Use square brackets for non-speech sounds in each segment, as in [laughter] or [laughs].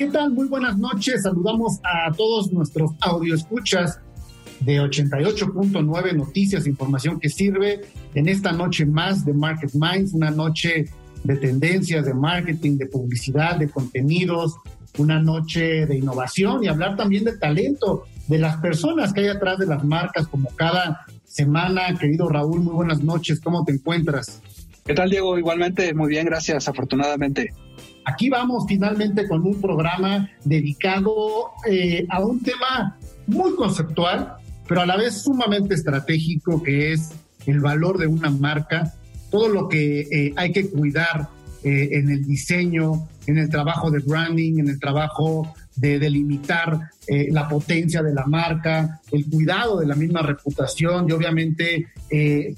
¿Qué tal? Muy buenas noches. Saludamos a todos nuestros escuchas de 88.9 Noticias, información que sirve en esta noche más de Market Minds, una noche de tendencias, de marketing, de publicidad, de contenidos, una noche de innovación y hablar también de talento, de las personas que hay atrás de las marcas, como cada semana. Querido Raúl, muy buenas noches. ¿Cómo te encuentras? ¿Qué tal, Diego? Igualmente, muy bien, gracias, afortunadamente. Aquí vamos finalmente con un programa dedicado eh, a un tema muy conceptual, pero a la vez sumamente estratégico, que es el valor de una marca, todo lo que eh, hay que cuidar eh, en el diseño, en el trabajo de branding, en el trabajo de delimitar la potencia de la marca, el cuidado de la misma reputación y obviamente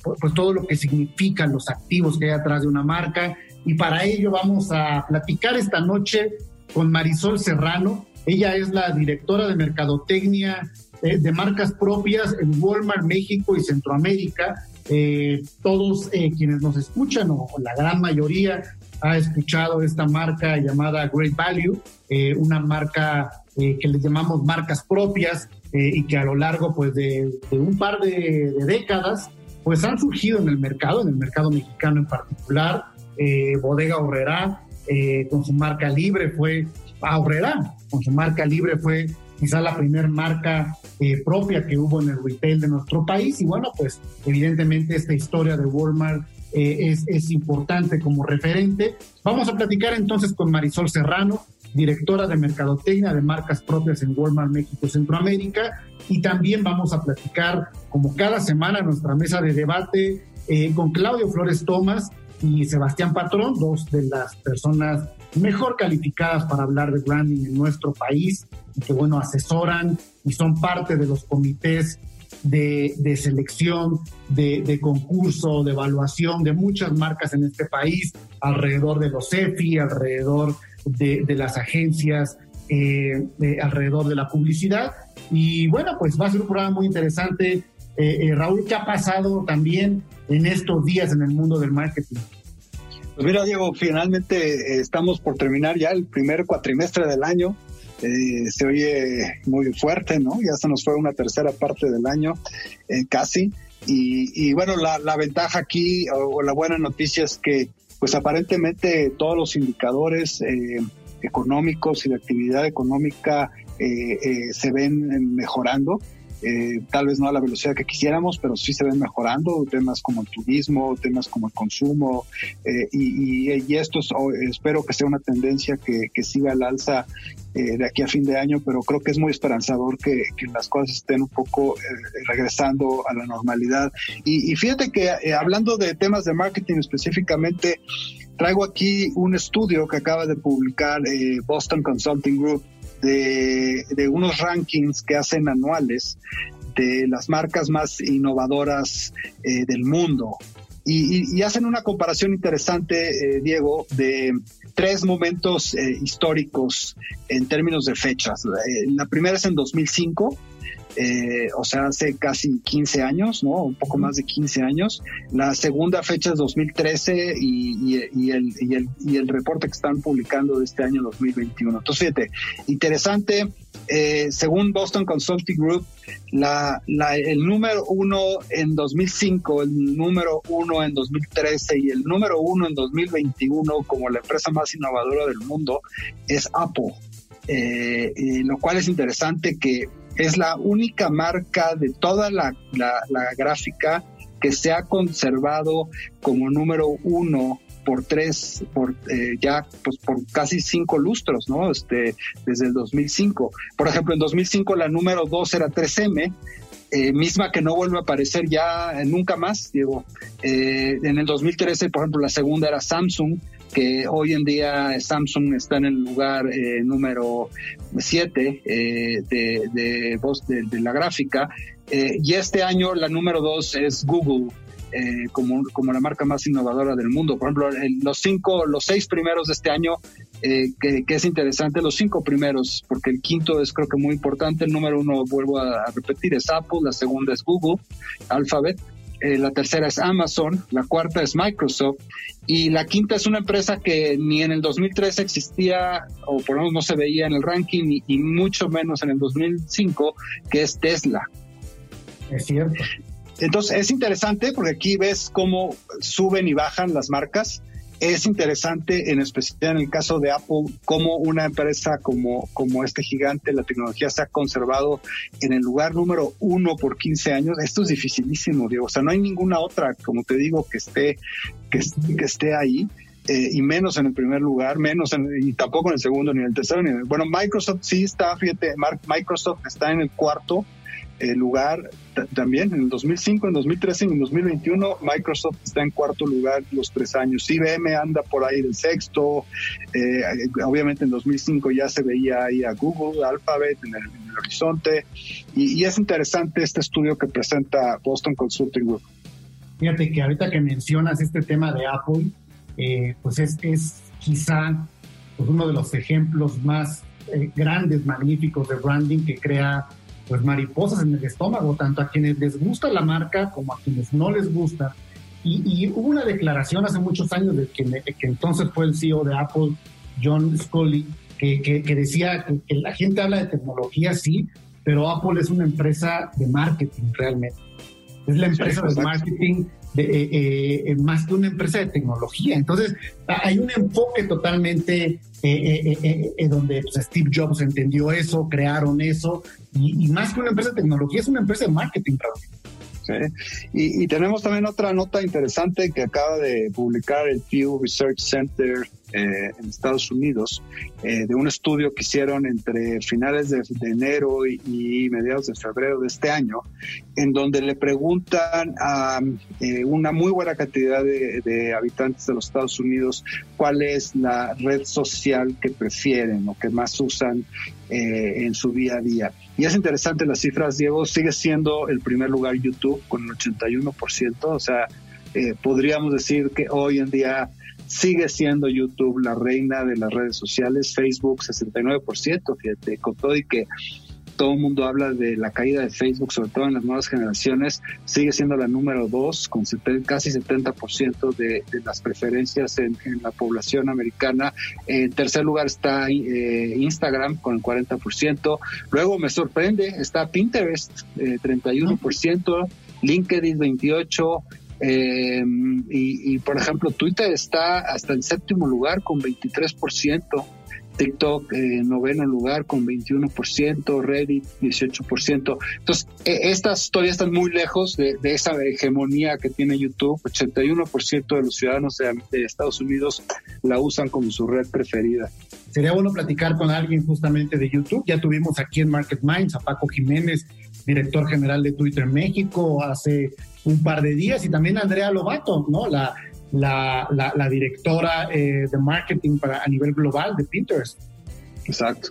pues, pues todo lo que significan los activos que hay atrás de una marca y para ello vamos a platicar esta noche con Marisol Serrano. Ella es la directora de Mercadotecnia eh, de marcas propias en Walmart México y Centroamérica. Eh, todos eh, quienes nos escuchan, o la gran mayoría, ha escuchado esta marca llamada Great Value, una marca que les llamamos marcas propias y que a lo largo pues, de, un par de, de décadas pues han surgido en el mercado, en el mercado mexicano en particular, eh, Bodega Horrera eh, con su marca libre fue Horrera, con su marca libre fue quizá la primera marca eh, propia que hubo en el retail de nuestro país y bueno, pues evidentemente esta historia de Walmart es, es importante como referente. Vamos a platicar entonces con Marisol Serrano, directora de Mercadotecnia de marcas propias en Walmart México Centroamérica. Y también vamos a platicar, como cada semana, en nuestra mesa de debate con Claudio Flores Tomás, y Sebastián Patrón, dos de las personas mejor calificadas para hablar de branding en nuestro país y que, bueno, asesoran y son parte de los comités de, selección, de, concurso, de evaluación de muchas marcas en este país, alrededor de los EFI, alrededor de, las agencias, eh, alrededor de la publicidad. Y bueno, pues va a ser un programa muy interesante. Eh, eh, Raúl, ¿qué ha pasado también en estos días en el mundo del marketing? Pues mira, Diego, finalmente eh, estamos por terminar ya el primer cuatrimestre del año. Eh, se oye muy fuerte, ¿no? Ya se nos fue una tercera parte del año, eh, casi. Y, bueno, la, ventaja aquí o, la buena noticia es que, pues aparentemente todos los indicadores económicos y de actividad económica se ven mejorando. Eh, tal vez no a la velocidad que quisiéramos, pero sí se ven mejorando temas como el turismo, temas como el consumo, eh, y, y, esto espero que sea una tendencia que, siga al alza eh, de aquí a fin de año, pero creo que es muy esperanzador que, las cosas estén un poco regresando a la normalidad. Y, fíjate que hablando de temas de marketing específicamente, traigo aquí un estudio que acaba de publicar Boston Consulting Group de, unos rankings que hacen anuales de las marcas más innovadoras eh, del mundo. Y, hacen una comparación interesante, eh, Diego, de tres momentos eh, históricos en términos de fechas. la primera es en 2005, eh, o sea, hace casi 15 años, ¿no? Un poco más de 15 años. La segunda fecha es 2013 y, el, y, el, reporte que están publicando de este año 2021. Entonces, fíjate, interesante. Eh, según Boston Consulting Group, la, el número uno en 2005, el número uno en 2013 y el número uno en 2021 como la empresa más innovadora del mundo es Apple. Eh, lo cual es interesante que es la única marca de toda la, gráfica que se ha conservado como número uno por tres, por eh, ya pues por casi cinco lustros, ¿no? Este, desde el 2005. Por ejemplo, en 2005 la número dos era 3M, eh, misma que no vuelve a aparecer ya nunca más, digo. Eh, en el 2013, por ejemplo, la segunda era Samsung, que hoy en día Samsung está en el lugar eh, número 7 eh, de, de, de, la gráfica eh, y este año la número 2 es Google. como, como la marca más innovadora del mundo. Por ejemplo, los cinco, los seis primeros de este año que, es interesante, los cinco primeros, porque el quinto es creo que muy importante. El número uno, vuelvo a, repetir, es Apple, la segunda es Google, Alphabet, eh, la tercera es Amazon, la cuarta es Microsoft y la quinta es una empresa que ni en el 2013 existía o por lo menos no se veía en el ranking y, mucho menos en el 2005, que es Tesla. Es cierto. Entonces es interesante porque aquí ves cómo suben y bajan las marcas es interesante, en especial en el caso de Apple, cómo una empresa como, como este gigante, la tecnología se ha conservado en el lugar número uno por 15 años. Esto es dificilísimo, Diego. O sea, no hay ninguna otra, como te digo, que esté, que, esté ahí. Eh, y menos en el primer lugar, menos en, y tampoco en el segundo ni en el tercero. Ni en bueno, Microsoft sí está, fíjate, Microsoft está en el cuarto lugar también en el 2005, en 2013 y en 2021 Microsoft está en cuarto lugar los tres años. IBM anda por ahí del sexto. Eh, obviamente en 2005 ya se veía ahí a Google, Alphabet en el, horizonte. Y, es interesante este estudio que presenta Boston Consulting Group. Fíjate que ahorita que mencionas este tema de Apple, eh, pues es, es quizá pues uno de los ejemplos más eh, grandes, magníficos de branding que crea pues mariposas en el estómago, tanto a quienes les gusta la marca como a quienes no les gusta. Y, hubo una declaración hace muchos años de que, que, entonces fue el CEO de Apple, John Scully, que, que, decía que, la gente habla de tecnología, sí, pero Apple es una empresa de marketing realmente. Es la empresa de marketing eh, eh, eh, más que una empresa de tecnología. Entonces, hay un enfoque totalmente donde pues, Steve Jobs entendió eso, crearon eso, y, más que una empresa de tecnología, es una empresa de marketing, Sí. Y, y, tenemos también otra nota interesante que acaba de publicar el Pew Research Center eh, en Estados Unidos eh, de un estudio que hicieron entre finales de, enero y, mediados de febrero de este año, en donde le preguntan a eh, una muy buena cantidad de, habitantes de los Estados Unidos cuál es la red social que prefieren o que más usan en su día a día. Y es interesante las cifras, Diego, sigue siendo el primer lugar YouTube con el 81%, o sea, podríamos decir que hoy en día sigue siendo YouTube la reina de las redes sociales, Facebook 69%, fíjate, con todo y que todo el mundo habla de la caída de Facebook, sobre todo en las nuevas generaciones, sigue siendo la número dos, con casi 70% de, de las preferencias en, la población americana. En tercer lugar está eh, Instagram con el 40%. Luego me sorprende, está Pinterest, eh, 31%, LinkedIn 28%, eh, y, por ejemplo, Twitter está hasta el séptimo lugar con 23%, TikTok eh, noveno lugar con 21%, Reddit 18%. Entonces, e, estas todavía están muy lejos de, esa hegemonía que tiene YouTube. 81% de los ciudadanos de, Estados Unidos la usan como su red preferida. Sería bueno platicar con alguien justamente de YouTube. Ya tuvimos aquí en Market Minds a Paco Jiménez, director general de Twitter México, hace un par de días, y también Andrea Lobato, ¿no? La, la, la, directora eh, de marketing para, a nivel global de Pinterest. Exacto.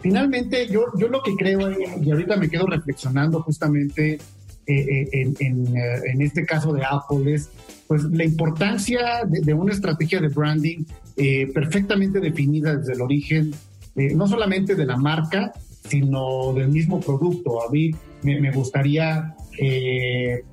Finalmente, yo, yo lo que creo, y ahorita me quedo reflexionando justamente eh, eh, en, en, este caso de Apple, es pues la importancia de, una estrategia de branding perfectamente definida desde el origen, no solamente de la marca, sino del mismo producto. A mí me, gustaría eh,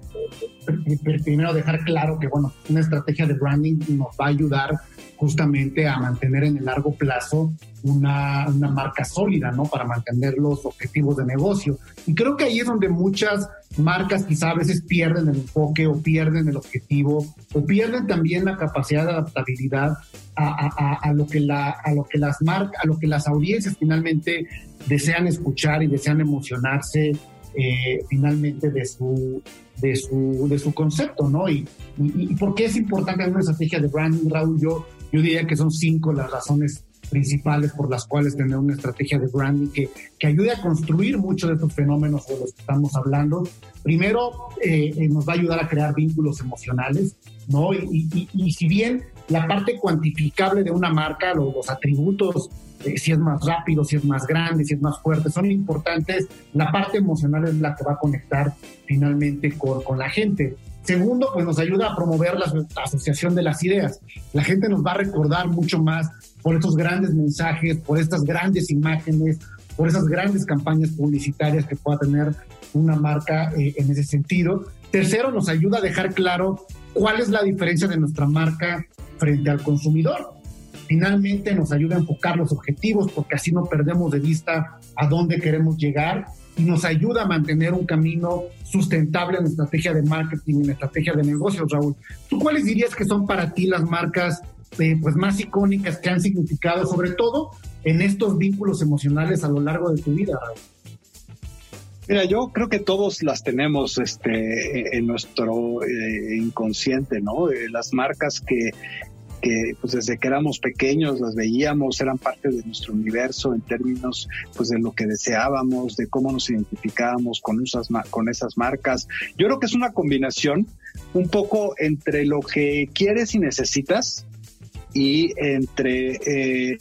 primero dejar claro que, bueno, una estrategia de branding nos va a ayudar justamente a mantener en el largo plazo una, una, marca sólida, ¿no? Para mantener los objetivos de negocio. Y creo que ahí es donde muchas marcas quizá a veces pierden el enfoque o pierden el objetivo o pierden también la capacidad de adaptabilidad a, a, lo que la, a lo que las marcas, a lo que las audiencias finalmente desean escuchar y desean emocionarse eh, finalmente de su, de su, de su concepto, ¿no? Y, y, por qué es importante una estrategia de branding, Raúl, yo, yo diría que son cinco las razones principales por las cuales tener una estrategia de branding que, que ayude a construir muchos de estos fenómenos de los que estamos hablando. Primero, eh, eh, nos va a ayudar a crear vínculos emocionales, ¿no? Y, y, si bien la parte cuantificable de una marca, los, los atributos, eh, si es más rápido, si es más grande, si es más fuerte, son importantes, la parte emocional es la que va a conectar finalmente con, con la gente. Segundo, pues nos ayuda a promover la, asociación de las ideas. La gente nos va a recordar mucho más por estos grandes mensajes, por estas grandes imágenes, por esas grandes campañas publicitarias que pueda tener una marca eh, en ese sentido. Tercero, nos ayuda a dejar claro cuál es la diferencia de nuestra marca frente al consumidor. Finalmente nos ayuda a enfocar los objetivos porque así no perdemos de vista a dónde queremos llegar y nos ayuda a mantener un camino sustentable en la estrategia de marketing, en la estrategia de negocios, Raúl. ¿Tú cuáles dirías que son para ti las marcas eh, pues más icónicas que han significado, sobre todo en estos vínculos emocionales a lo largo de tu vida, Raúl? Mira, yo creo que todos las tenemos este, en nuestro eh, inconsciente, ¿no? Eh, las marcas que que pues desde que éramos pequeños las veíamos, eran parte de nuestro universo en términos pues de lo que deseábamos, de cómo nos identificábamos con esas, con esas marcas. Yo creo que es una combinación un poco entre lo que quieres y necesitas y entre eh,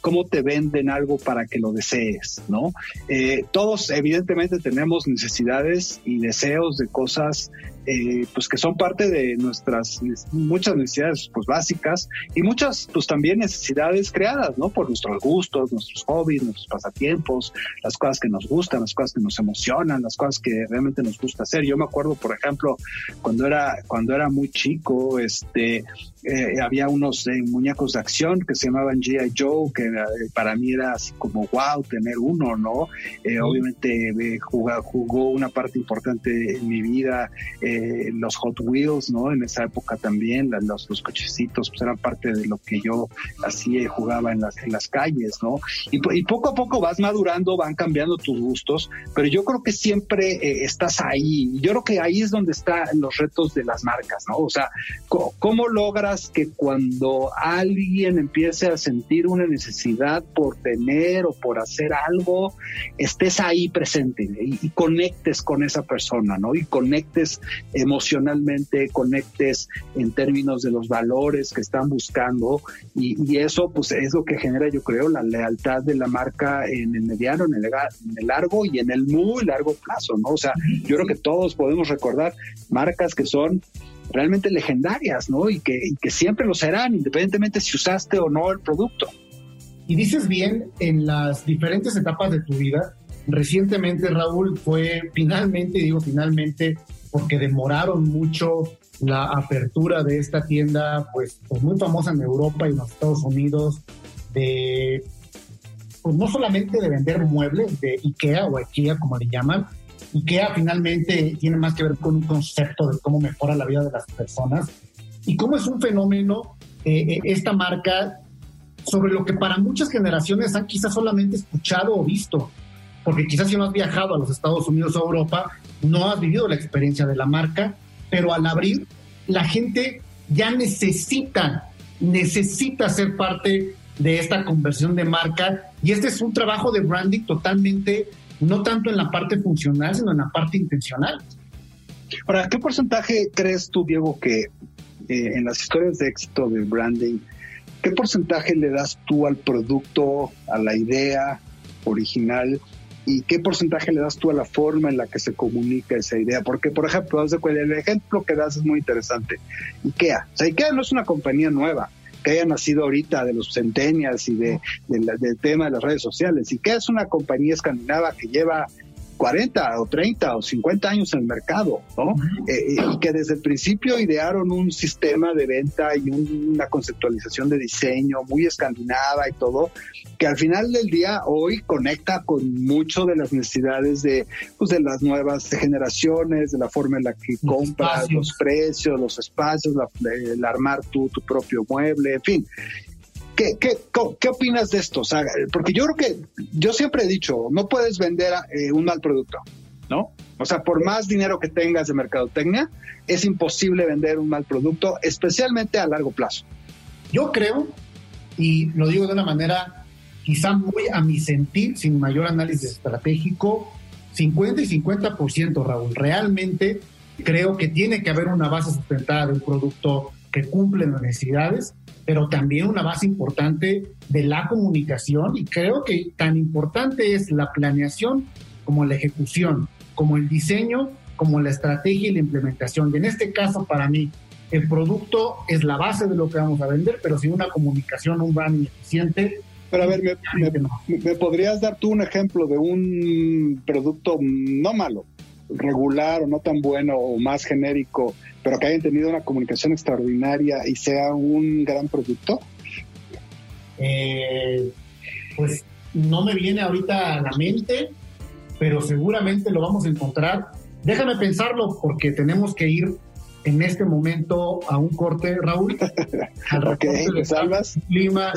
cómo te venden algo para que lo desees, ¿no? Eh, todos evidentemente tenemos necesidades y deseos de cosas eh, pues que son parte de nuestras muchas necesidades pues básicas y muchas pues también necesidades creadas no por nuestros gustos nuestros hobbies nuestros pasatiempos las cosas que nos gustan las cosas que nos emocionan las cosas que realmente nos gusta hacer yo me acuerdo por ejemplo cuando era cuando era muy chico este eh, había unos eh, muñecos de acción que se llamaban G.I. Joe, que para mí era así como wow tener uno, ¿no? Obviamente jugó, jugó una parte importante en mi vida eh, los Hot Wheels, ¿no? En esa época también, los, los cochecitos, pues eran parte de lo que yo hacía y jugaba en las, en las calles, ¿no? Y, poco a poco vas madurando, van cambiando tus gustos, pero yo creo que siempre eh, estás ahí. Yo creo que ahí es donde están los retos de las marcas, ¿no? O sea, ¿cómo logras que cuando alguien empiece a sentir una necesidad por tener o por hacer algo, estés ahí presente y, y conectes con esa persona, ¿no? Y conectes emocionalmente conectes en términos de los valores que están buscando y, eso pues es lo que genera yo creo la lealtad de la marca en el mediano, en el, largo y en el muy largo plazo, ¿no? O sea, yo creo que todos podemos recordar marcas que son realmente legendarias, ¿no? Y que, y que siempre lo serán, independientemente si usaste o no el producto. Y dices bien, en las diferentes etapas de tu vida, recientemente Raúl fue finalmente, digo finalmente, porque demoraron mucho la apertura de esta tienda, pues, pues, muy famosa en Europa y en los Estados Unidos, de, pues no solamente de vender muebles de IKEA o IKEA como le llaman, IKEA finalmente tiene más que ver con un concepto de cómo mejora la vida de las personas y cómo es un fenómeno eh, eh, esta marca sobre lo que para muchas generaciones han quizás solamente escuchado o visto, porque quizás si no has viajado a los Estados Unidos o Europa, no has vivido la experiencia de la marca, pero al abrir, la gente ya necesita, necesita ser parte de esta conversión de marca y este es un trabajo de branding totalmente, no tanto en la parte funcional, sino en la parte intencional. Ahora, ¿qué porcentaje crees tú, Diego, que eh, en las historias de éxito del branding, qué porcentaje le das tú al producto, a la idea original y qué porcentaje le das tú a la forma en la que se comunica esa idea. Porque, por ejemplo, el ejemplo que das es muy interesante. IKEA. O sea, IKEA no es una compañía nueva que haya nacido ahorita de los centenias y de, del tema de las redes sociales. IKEA es una compañía escandinava que lleva 40 o 30 o 50 años en el mercado, ¿no? Eh, y que desde el principio idearon un sistema de venta y una conceptualización de diseño muy escandinava y todo, que al final del día hoy conecta con mucho de las necesidades de, pues, de las nuevas generaciones, de la forma en la que compras, los precios, los espacios, el armar tu, tu propio mueble, en fin. ¿Qué, qué, qué opinas de esto? porque yo creo que yo siempre he dicho, no puedes vender eh, un mal producto, ¿no? O sea, por más dinero que tengas de mercadotecnia, es imposible vender un mal producto, especialmente a largo plazo. Yo creo y lo digo de una manera quizá muy a mi sentir, sin mayor análisis estratégico, 50 y 50%, Raúl. Realmente creo que tiene que haber una base sustentada de un producto que cumple las necesidades, pero también una base importante de la comunicación y creo que tan importante es la planeación como la ejecución, como el diseño, como la estrategia y la implementación. Y en este caso, para mí, el producto es la base de lo que vamos a vender, pero sin una comunicación, un branding eficiente. Pero a ver, me, podrías dar tú un ejemplo de un producto no malo, regular o no tan bueno o más genérico, pero que hayan tenido una comunicación extraordinaria y sea un gran producto? Eh, pues no me viene ahorita a la mente, pero seguramente lo vamos a encontrar. Déjame pensarlo porque tenemos que ir en este momento a un corte, Raúl. [laughs] Al de salvas? clima,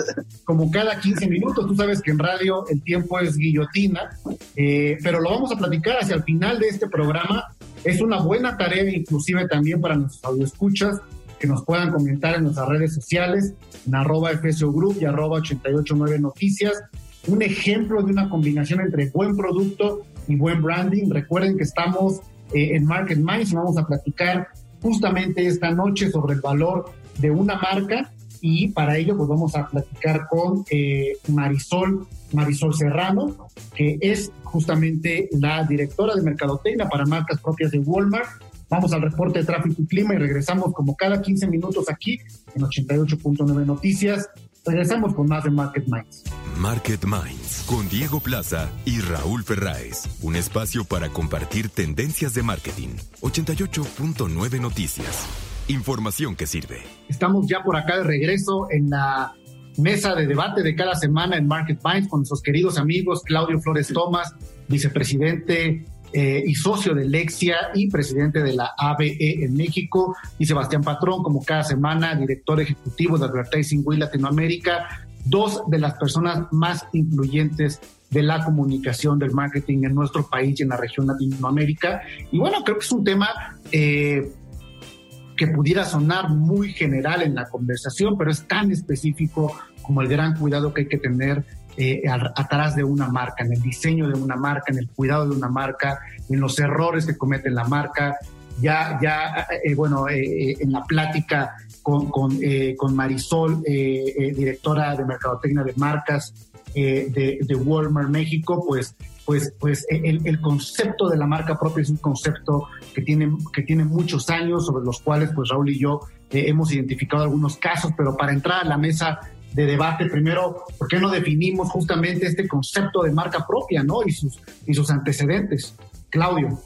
como cada 15 minutos. Tú sabes que en radio el tiempo es guillotina, eh, pero lo vamos a platicar hacia el final de este programa. Es una buena tarea, inclusive también para nuestros audioescuchas, que nos puedan comentar en nuestras redes sociales, en arroba FSO Group y arroba 889 Noticias. Un ejemplo de una combinación entre buen producto y buen branding. Recuerden que estamos eh, en Market Minds vamos a platicar justamente esta noche sobre el valor de una marca y para ello pues vamos a platicar con eh, Marisol, Marisol Serrano, que es justamente la directora de Mercadotecnia para marcas propias de Walmart. Vamos al reporte de tráfico y clima y regresamos como cada 15 minutos aquí en 88.9 Noticias. Regresamos con más de Market Minds. Market Minds con Diego Plaza y Raúl Ferráez. Un espacio para compartir tendencias de marketing. 88.9 Noticias. Información que sirve. Estamos ya por acá de regreso en la mesa de debate de cada semana en Market Minds con nuestros queridos amigos Claudio Flores Tomás, vicepresidente eh, y socio de Lexia y presidente de la ABE en México, y Sebastián Patrón, como cada semana, director ejecutivo de Advertising Wheel Latinoamérica, dos de las personas más influyentes de la comunicación, del marketing en nuestro país y en la región Latinoamérica. Y bueno, creo que es un tema eh, que pudiera sonar muy general en la conversación, pero es tan específico como el gran cuidado que hay que tener eh, atrás de una marca, en el diseño de una marca, en el cuidado de una marca, en los errores que comete la marca. Ya, ya eh, bueno, en la plática con, con, eh, con Marisol, eh, eh, directora de Mercadotecnia de Marcas de, de, Walmart México, pues, pues, pues el, el, concepto de la marca propia es un concepto que tiene, que tiene muchos años, sobre los cuales pues Raúl y yo hemos identificado algunos casos, pero para entrar a la mesa de debate, primero, ¿por qué no definimos justamente este concepto de marca propia, ¿no? Y sus, y sus antecedentes. Claudio.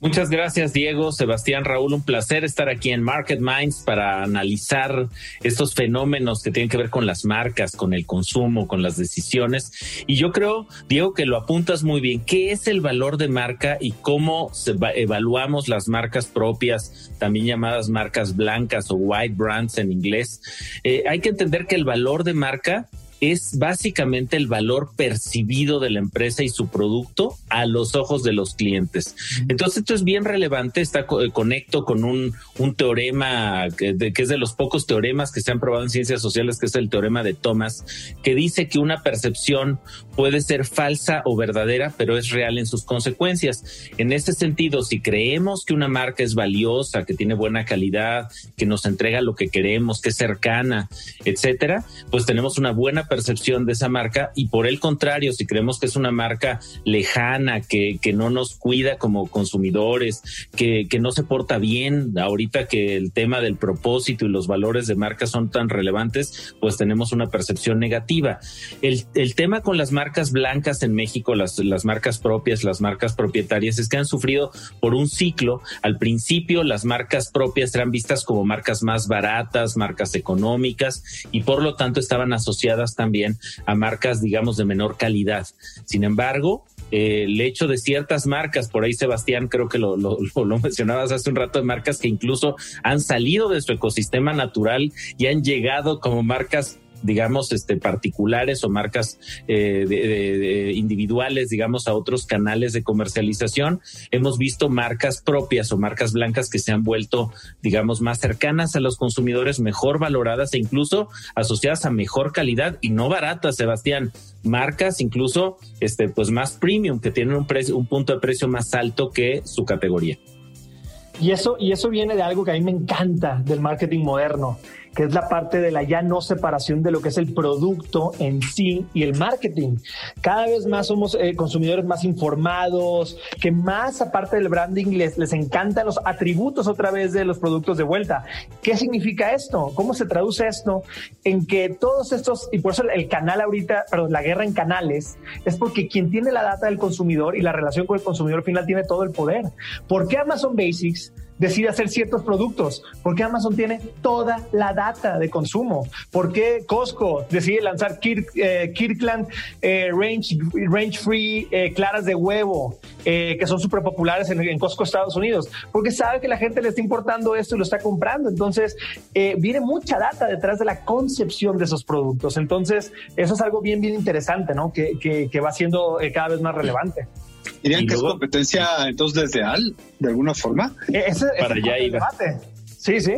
Muchas gracias, Diego, Sebastián, Raúl. Un placer estar aquí en Market Minds para analizar estos fenómenos que tienen que ver con las marcas, con el consumo, con las decisiones. Y yo creo, Diego, que lo apuntas muy bien. ¿Qué es el valor de marca y cómo evaluamos las marcas propias, también llamadas marcas blancas o white brands en inglés? Eh, hay que entender que el valor de marca es básicamente el valor percibido de la empresa y su producto a los ojos de los clientes. Entonces esto es bien relevante, está eh, conecto con un, un teorema que, que, es de los pocos teoremas que se han probado en ciencias sociales, que es el teorema de Thomas, que dice que una percepción puede ser falsa o verdadera, pero es real en sus consecuencias. En este sentido, si creemos que una marca es valiosa, que tiene buena calidad, que nos entrega lo que queremos, que es cercana, etcétera, pues tenemos una buena percepción de esa marca y por el contrario, si creemos que es una marca lejana, que, que no nos cuida como consumidores, que, que no se porta bien, ahorita que el tema del propósito y los valores de marca son tan relevantes, pues tenemos una percepción negativa. El, el tema con las marcas blancas en México, las, las marcas propias, las marcas propietarias, es que han sufrido por un ciclo. Al principio las marcas propias eran vistas como marcas más baratas, marcas económicas y por lo tanto estaban asociadas también a marcas, digamos, de menor calidad. Sin embargo, eh, el hecho de ciertas marcas, por ahí Sebastián creo que lo, lo, lo, mencionabas hace un rato, de marcas que incluso han salido de su ecosistema natural y han llegado como marcas digamos, este, particulares o marcas eh, individuales, digamos, a otros canales de comercialización. Hemos visto marcas propias o marcas blancas que se han vuelto, digamos, más cercanas a los consumidores, mejor valoradas e incluso asociadas a mejor calidad y no baratas, Sebastián. Marcas incluso, este, pues más premium, que tienen un precio, un punto de precio más alto que su categoría. Y eso, y eso viene de algo que a mí me encanta del marketing moderno que es la parte de la ya no separación de lo que es el producto en sí y el marketing. Cada vez más somos eh, consumidores más informados, que más aparte del branding les, les encantan los atributos otra vez de los productos de vuelta. ¿Qué significa esto? ¿Cómo se traduce esto? En que todos estos, y por eso el canal ahorita, perdón, la guerra en canales, es porque quien tiene la data del consumidor y la relación con el consumidor final tiene todo el poder. ¿Por qué Amazon Basics? Decide hacer ciertos productos? ¿Por qué Amazon tiene toda la data de consumo? ¿Por qué Costco decide lanzar eh, Kirkland eh, range, range Free eh, claras de huevo, que son súper populares en, Costco Estados Unidos? Porque sabe que la gente le está importando esto y lo está comprando. Entonces, viene mucha data detrás de la concepción de esos productos. Entonces, eso es algo bien, bien interesante, ¿no? Que, que va siendo cada vez más relevante. ¿Dirían que es competencia entonces desleal, de alguna forma? E-, ese, para allá iba. Sí, sí.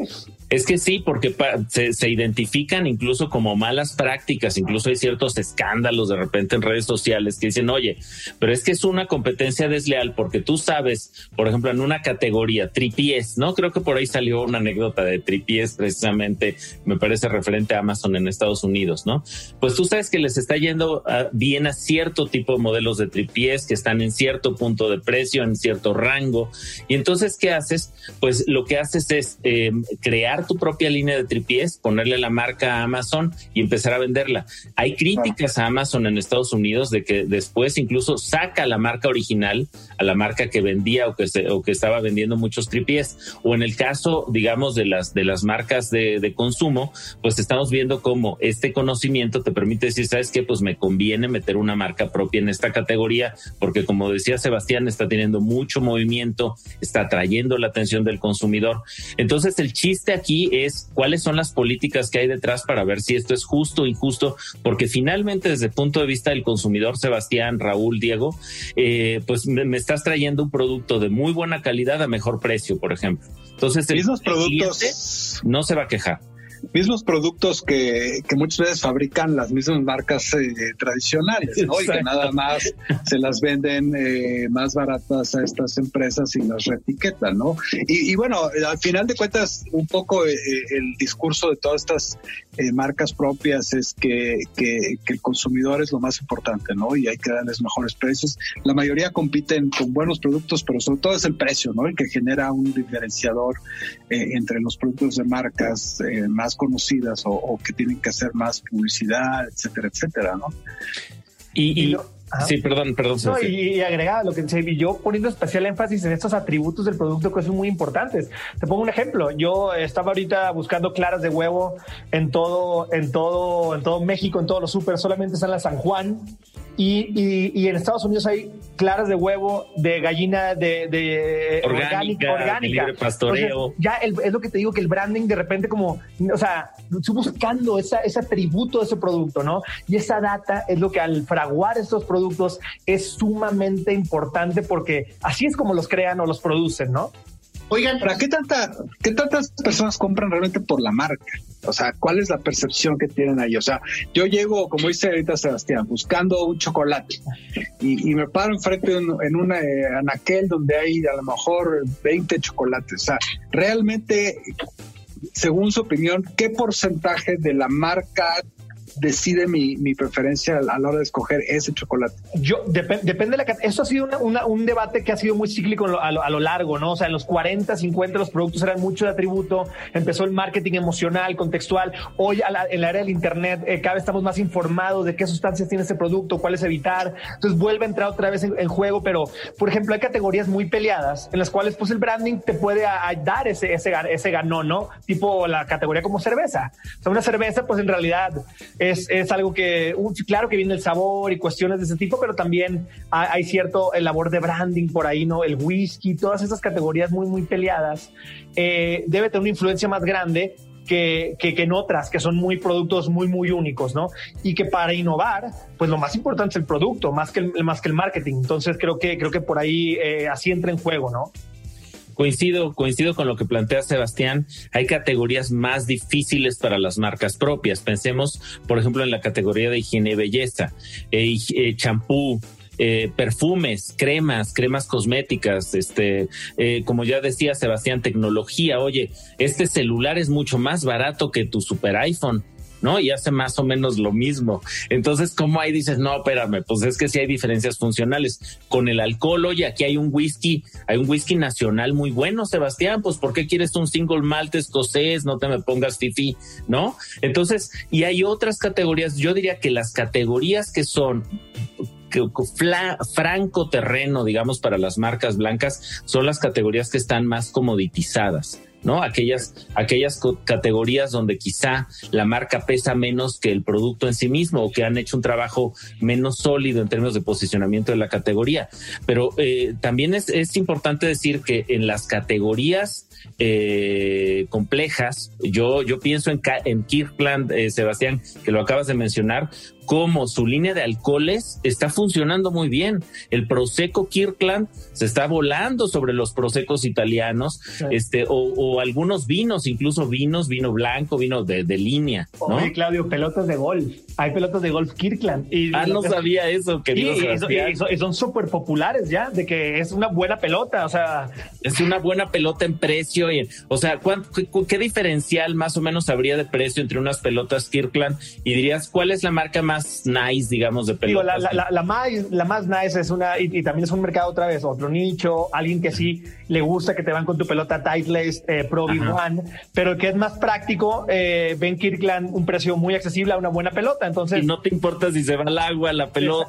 Es que sí, porque se, identifican incluso como malas prácticas, incluso hay ciertos escándalos de repente en redes sociales que dicen, oye, pero es que es una competencia desleal porque tú sabes, por ejemplo, en una categoría, tripies, ¿no? Creo que por ahí salió una anécdota de tripies precisamente, me parece referente a Amazon en Estados Unidos, ¿no? Pues tú sabes que les está yendo ah, bien a cierto tipo de modelos de tripies que están en cierto punto de precio, en cierto rango. Y entonces, ¿qué haces? Pues lo que haces es eh, crear tu propia línea de tripiés, ponerle la marca a Amazon y empezar a venderla. Hay críticas a Amazon en Estados Unidos de que después incluso saca la marca original a la marca que vendía o que, o que estaba vendiendo muchos tripiés. O en el caso, digamos, de las, de las marcas de, de consumo, pues estamos viendo cómo este conocimiento te permite decir, ¿sabes qué? Pues me conviene meter una marca propia en esta categoría, porque como decía Sebastián, está teniendo mucho movimiento, está atrayendo la atención del consumidor. Entonces, el chiste aquí aquí es cuáles son las políticas que hay detrás para ver si esto es justo o injusto, porque finalmente desde el punto de vista del consumidor, Sebastián, Raúl, Diego, eh, pues me, estás trayendo un producto de muy buena calidad a mejor precio, por ejemplo. Entonces, el, productos no se va a quejar mismos productos que, que muchas veces fabrican las mismas marcas eh, tradicionales, ¿no? Y que nada más se las venden eh, más baratas a estas empresas y las reetiquetan, ¿no? Y, y bueno, al final de cuentas, un poco eh, el discurso de todas estas marcas propias es que, que, que, el consumidor es lo más importante, ¿no? Y hay que darles mejores precios. La mayoría compiten con buenos productos, pero sobre todo es el precio, ¿no? El que genera un diferenciador entre los productos de marcas más conocidas o, que tienen que hacer más publicidad, etcétera, etcétera, ¿no? Y, sí, perdón, perdón. y, agregaba lo que y yo poniendo especial énfasis en estos atributos del producto que son muy importantes. Te pongo un ejemplo. Yo estaba ahorita buscando claras de huevo en todo, en todo, en todo México, en todos los súper, solamente están la San Juan y, y, en Estados Unidos hay claras de huevo, de gallina, de, de orgánica, orgánica. pastoreo. ya es lo que te digo, que el branding de repente como, o sea, estoy buscando esa, ese atributo de ese producto, ¿no? Y esa data es lo que al fraguar estos productos es sumamente importante porque así es como los crean o los producen, ¿no? Oigan, ¿para qué tanta, qué tantas personas compran realmente por la marca? O sea, ¿cuál es la percepción que tienen ahí? O sea, yo llego, como dice ahorita Sebastián, buscando un chocolate y, me paro enfrente en, en una eh, anaquel donde hay a lo mejor 20 chocolates. O sea, realmente, según su opinión, ¿qué porcentaje de la marca decide mi, mi preferencia a la hora de escoger ese chocolate? Yo, depende de la Eso ha sido un debate que ha sido muy cíclico a lo, largo, ¿no? O sea, en los 40, 50 los productos eran mucho de atributo, empezó el marketing emocional, contextual. Hoy en la era del Internet eh, cada vez estamos más informados de qué sustancias tiene ese producto, cuáles evitar. Entonces vuelve a entrar otra vez en, juego, pero por ejemplo hay categorías muy peleadas en las cuales pues el branding te puede dar ese, ese, ese ganón, ¿no? Tipo la categoría como cerveza. O sea, una cerveza pues en realidad es, algo que, claro que viene el sabor y cuestiones de ese tipo, pero también hay, cierto el labor de branding por ahí, ¿no? El whisky, todas esas categorías muy, muy peleadas, eh, debe tener una influencia más grande que, que, que, en otras, que son muy productos muy, muy únicos, ¿no? Y que para innovar, pues lo más importante es el producto, más que el, más que el marketing. Entonces creo que, creo que por ahí eh, así entra en juego, ¿no? Coincido, coincido con lo que plantea Sebastián. Hay categorías más difíciles para las marcas propias. Pensemos, por ejemplo, en la categoría de higiene y belleza, eh, eh, champú, eh, perfumes, cremas, cremas cosméticas, este, eh, como ya decía Sebastián, tecnología. Oye, este celular es mucho más barato que tu super iPhone. ¿No? Y hace más o menos lo mismo. Entonces, ¿cómo ahí dices, no, espérame, pues es que sí hay diferencias funcionales. Con el alcohol, oye, aquí hay un whisky, hay un whisky nacional muy bueno, Sebastián, pues ¿por qué quieres un single malt escocés? No te me pongas fifi, ¿no? Entonces, y hay otras categorías, yo diría que las categorías que son franco terreno, digamos, para las marcas blancas son las categorías que están más comoditizadas. ¿No? Aquellas, aquellas categorías donde quizá la marca pesa menos que el producto en sí mismo o que han hecho un trabajo menos sólido en términos de posicionamiento de la categoría. Pero eh, también es, es importante decir que en las categorías eh, complejas. Yo, yo pienso en, en Kirkland, eh, Sebastián, que lo acabas de mencionar, cómo su línea de alcoholes está funcionando muy bien. El Prosecco Kirkland se está volando sobre los Prosecos italianos, este, o, algunos vinos, incluso vinos, vino blanco, vino de, línea. ¿no? Claudio, pelotas de golf. Hay pelotas de golf Kirkland. Y ah, no sabía eso, que y, son súper populares ya, de que es una buena pelota, o sea. Es una buena pelota en precio. Y, o sea, qué, ¿qué diferencial más o menos habría de precio entre unas pelotas Kirkland? Y dirías, ¿cuál es la marca más nice, digamos, de pelotas. la, más, la más nice es una, y, también es un mercado otra vez, otro nicho, alguien que sí le gusta que te van con tu pelota Titleist eh, Pro V1, pero que es más práctico, eh, Ben Kirkland, un precio muy accesible a una buena pelota. Entonces. Y no te importa si se va al agua, la pelota.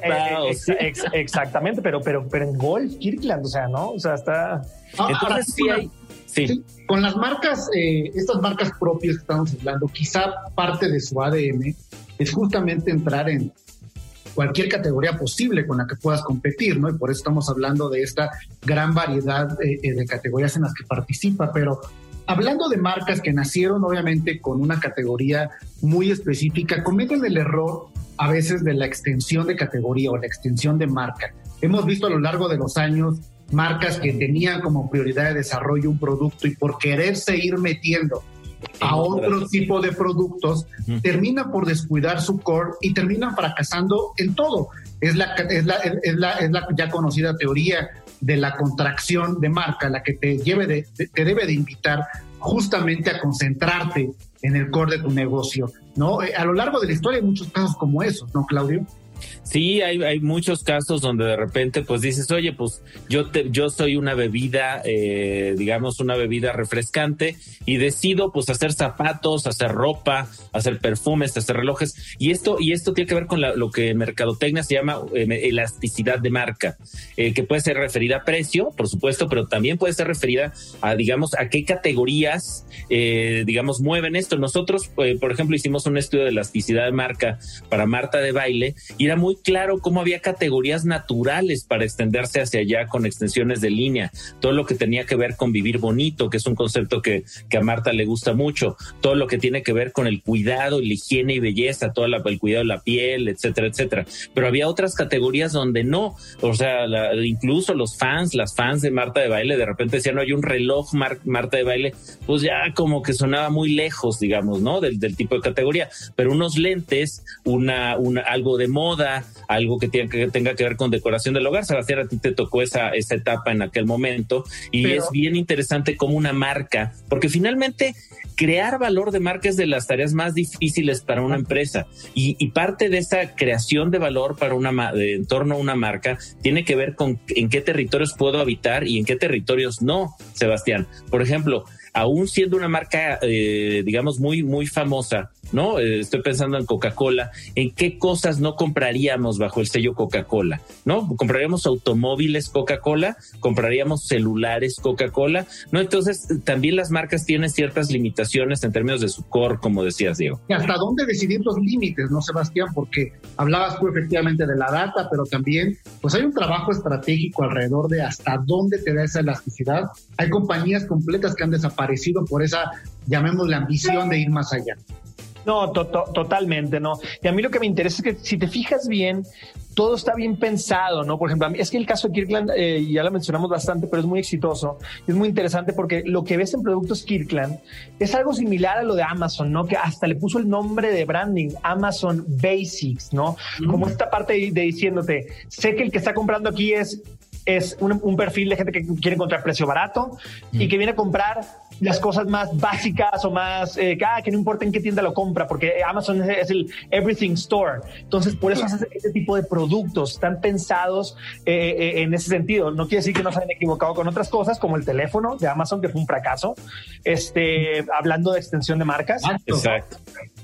exactamente, pero, pero, pero en golf, Kirkland, o sea, ¿no? O sea, está. Ah, Entonces sí hay. Sí. Con las marcas, eh, estas marcas propias que estamos hablando, quizá parte de su ADN es justamente entrar en cualquier categoría posible con la que puedas competir, ¿no? Y por eso estamos hablando de esta gran variedad eh, eh, de categorías en las que participa, pero hablando de marcas que nacieron obviamente con una categoría muy específica, cometen el error a veces de la extensión de categoría o la extensión de marca. Hemos visto a lo largo de los años marcas que tenían como prioridad de desarrollo un producto y por quererse ir metiendo a otro tipo de productos, termina por descuidar su core y terminan fracasando en todo. Es la, es la, es la, es la ya conocida teoría de la contracción de marca, la que te, lleve de, te debe de invitar justamente a concentrarte en el core de tu negocio. ¿no? Eh, a lo largo de la historia hay muchos casos como esos, ¿no, Claudio? Sí, hay, hay muchos casos donde de repente pues dices, oye, pues yo, te, yo soy una bebida, eh, digamos, una bebida refrescante y decido pues hacer zapatos, hacer ropa, hacer perfumes, hacer relojes. Y esto, y esto tiene que ver con lo que mercadotecnia se llama eh, elasticidad de marca, eh, que puede ser referida a precio, por supuesto, pero también puede ser referida a, digamos, a qué categorías, digamos, mueven esto. Nosotros, por ejemplo, hicimos un estudio de elasticidad de marca para Marta de Baile y era muy claro cómo había categorías naturales para extenderse hacia allá con extensiones de línea. Todo lo que tenía que ver con vivir bonito, que es un concepto que, que a Marta le gusta mucho. Todo lo que tiene que ver con el cuidado, la higiene y belleza, todo el cuidado de la piel, etcétera, etcétera. Pero había otras categorías donde no. O sea, incluso los fans, las fans de Marta de Baile, de repente decían, no, hay un reloj Marta de Baile, pues ya como que sonaba muy lejos, digamos, ¿no? Del, del tipo de categoría. Pero unos lentes, una, una, algo de moda, algo que, tenga que tenga que ver con decoración del hogar. Sebastián, a ti te tocó esa, esa etapa en aquel momento y es bien interesante como una marca, porque finalmente crear valor de marca es de las tareas más difíciles para una empresa y, parte de esa creación de valor para una de, en torno a una marca tiene que ver con en qué territorios puedo habitar y en qué territorios no, Sebastián. Por ejemplo, aún siendo una marca, eh, digamos, muy, muy famosa, ¿no? Eh, estoy pensando en Coca-Cola, ¿en qué cosas no compraríamos bajo el sello Coca-Cola? ¿No? ¿Compraríamos automóviles Coca-Cola? ¿Compraríamos celulares Coca-Cola? ¿No? Entonces, también las marcas tienen ciertas limitaciones en términos de su core, como decías, Diego. ¿Y hasta dónde decidir los límites, no, Sebastián? Porque hablabas tú efectivamente de la data, pero también, pues hay un trabajo estratégico alrededor de hasta dónde te da esa elasticidad. Hay compañías completas que han desaparecido por esa, llamémosle, ambición de ir más allá. No, totalmente, no. Y a mí lo que me interesa es que si te fijas bien, todo está bien pensado, ¿no? Por ejemplo, es que el caso de Kirkland, eh, ya lo mencionamos bastante, pero es muy exitoso. Es muy interesante porque lo que ves en productos Kirkland es algo similar a lo de Amazon, ¿no? Que hasta le puso el nombre de branding, Amazon Basics, ¿no? Como esta parte de, diciéndote, sé que el que está comprando aquí es es un, perfil de gente que quiere encontrar precio barato y que viene a comprar las cosas más básicas o más, eh, que, ah, que no importa en qué tienda lo compra, porque Amazon es, el Everything Store. Entonces, por eso hace este tipo de productos están pensados eh, eh, en ese sentido. No quiere decir que no se hayan equivocado con otras cosas, como el teléfono de Amazon, que fue un fracaso. Este, hablando de extensión de marcas. Exacto.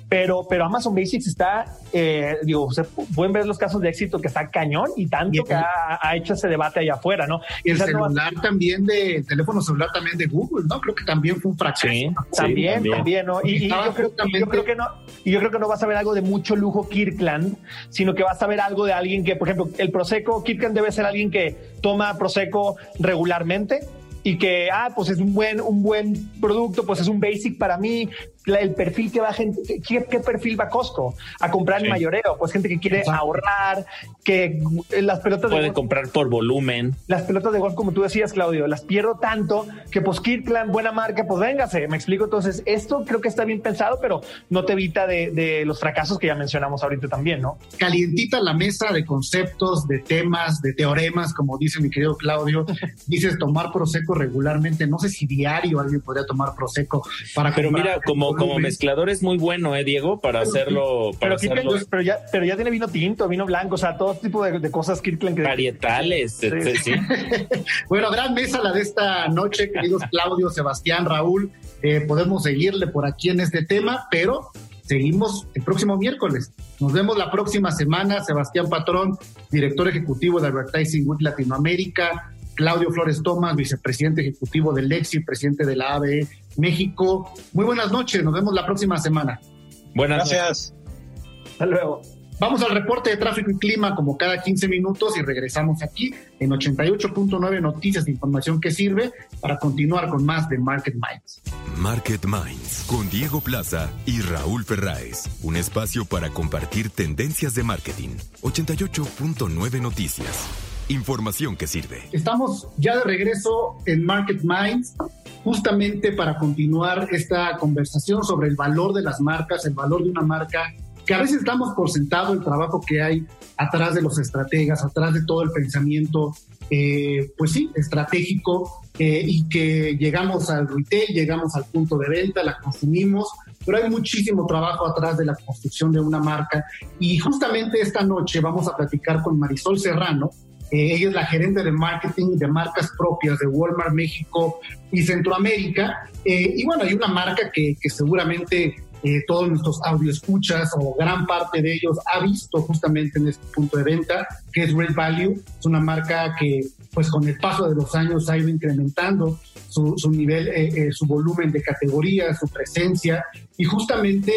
Pero, pero Amazon Basics está, eh, digo, se pueden ver los casos de éxito que está cañón y tanto que ha, hecho ese debate allá afuera, ¿no? Y el celular también de, teléfono celular también de Google, ¿no? Creo que también fue un fracaso. Sí, también, también, ¿no? Y, yo creo, yo creo, que no, y yo creo que no vas a ver algo de mucho lujo Kirkland, sino que vas a ver algo de alguien que, por ejemplo, el Prosecco, Kirkland debe ser alguien que toma Prosecco regularmente y que, ah, pues es un buen, un buen producto, pues es un basic para mí, el perfil que va gente, ¿qué, qué perfil va Costco a comprar en mayoreo? Pues gente que quiere ahorrar, que las pelotas puede comprar por volumen. Las pelotas de golf, como tú decías, Claudio, las pierdo tanto que pues Kirkland, buena marca, pues véngase, me explico. Entonces, esto creo que está bien pensado, pero no te evita de, de los fracasos que ya mencionamos ahorita también, ¿no? Calientita la mesa de conceptos, de temas, de teoremas, como dice mi querido Claudio. [laughs] Dices tomar Prosecco regularmente, no sé si diario alguien podría tomar Prosecco para Pero mira, como como mezclador es muy bueno, ¿eh, Diego? Para hacerlo. Para pero, hacerlo... pero, ya, pero ya tiene vino tinto, vino blanco, o sea, todo tipo de, cosas Kirkland. Varietales, sí. sí. [laughs] bueno, gran mesa la de esta noche, queridos [laughs] Claudio, Sebastián, Raúl. Eh, podemos seguirle por aquí en este tema, pero seguimos el próximo miércoles. Nos vemos la próxima semana. Sebastián Patrón, director ejecutivo de Advertising Week Latinoamérica. Claudio Flores Tomás, vicepresidente ejecutivo del Lexi, presidente de la ABE México. Muy buenas noches, nos vemos la próxima semana. Buenas gracias. Hasta luego. Vamos al reporte de tráfico y clima como cada 15 minutos y regresamos aquí en 88.9 Noticias de Información que sirve para continuar con más de Market Minds. Market Minds con Diego Plaza y Raúl Ferráez. Un espacio para compartir tendencias de marketing. 88.9 Noticias. Información que sirve. Estamos ya de regreso en Market Minds justamente para continuar esta conversación sobre el valor de las marcas, el valor de una marca, que a veces damos por sentado el trabajo que hay atrás de los estrategas, atrás de todo el pensamiento, eh, pues sí, estratégico, eh, y que llegamos al retail, llegamos al punto de venta, la consumimos, pero hay muchísimo trabajo atrás de la construcción de una marca. Y justamente esta noche vamos a platicar con Marisol Serrano, eh, ella es la gerente de marketing de marcas propias de Walmart México y Centroamérica. Eh, y bueno, hay una marca que, seguramente eh, todos nuestros escuchas o gran parte de ellos ha visto justamente en este punto de venta, que es Red Value. Es una marca que pues con el paso de los años ha ido incrementando su, nivel, eh, su volumen de categorías, su presencia y justamente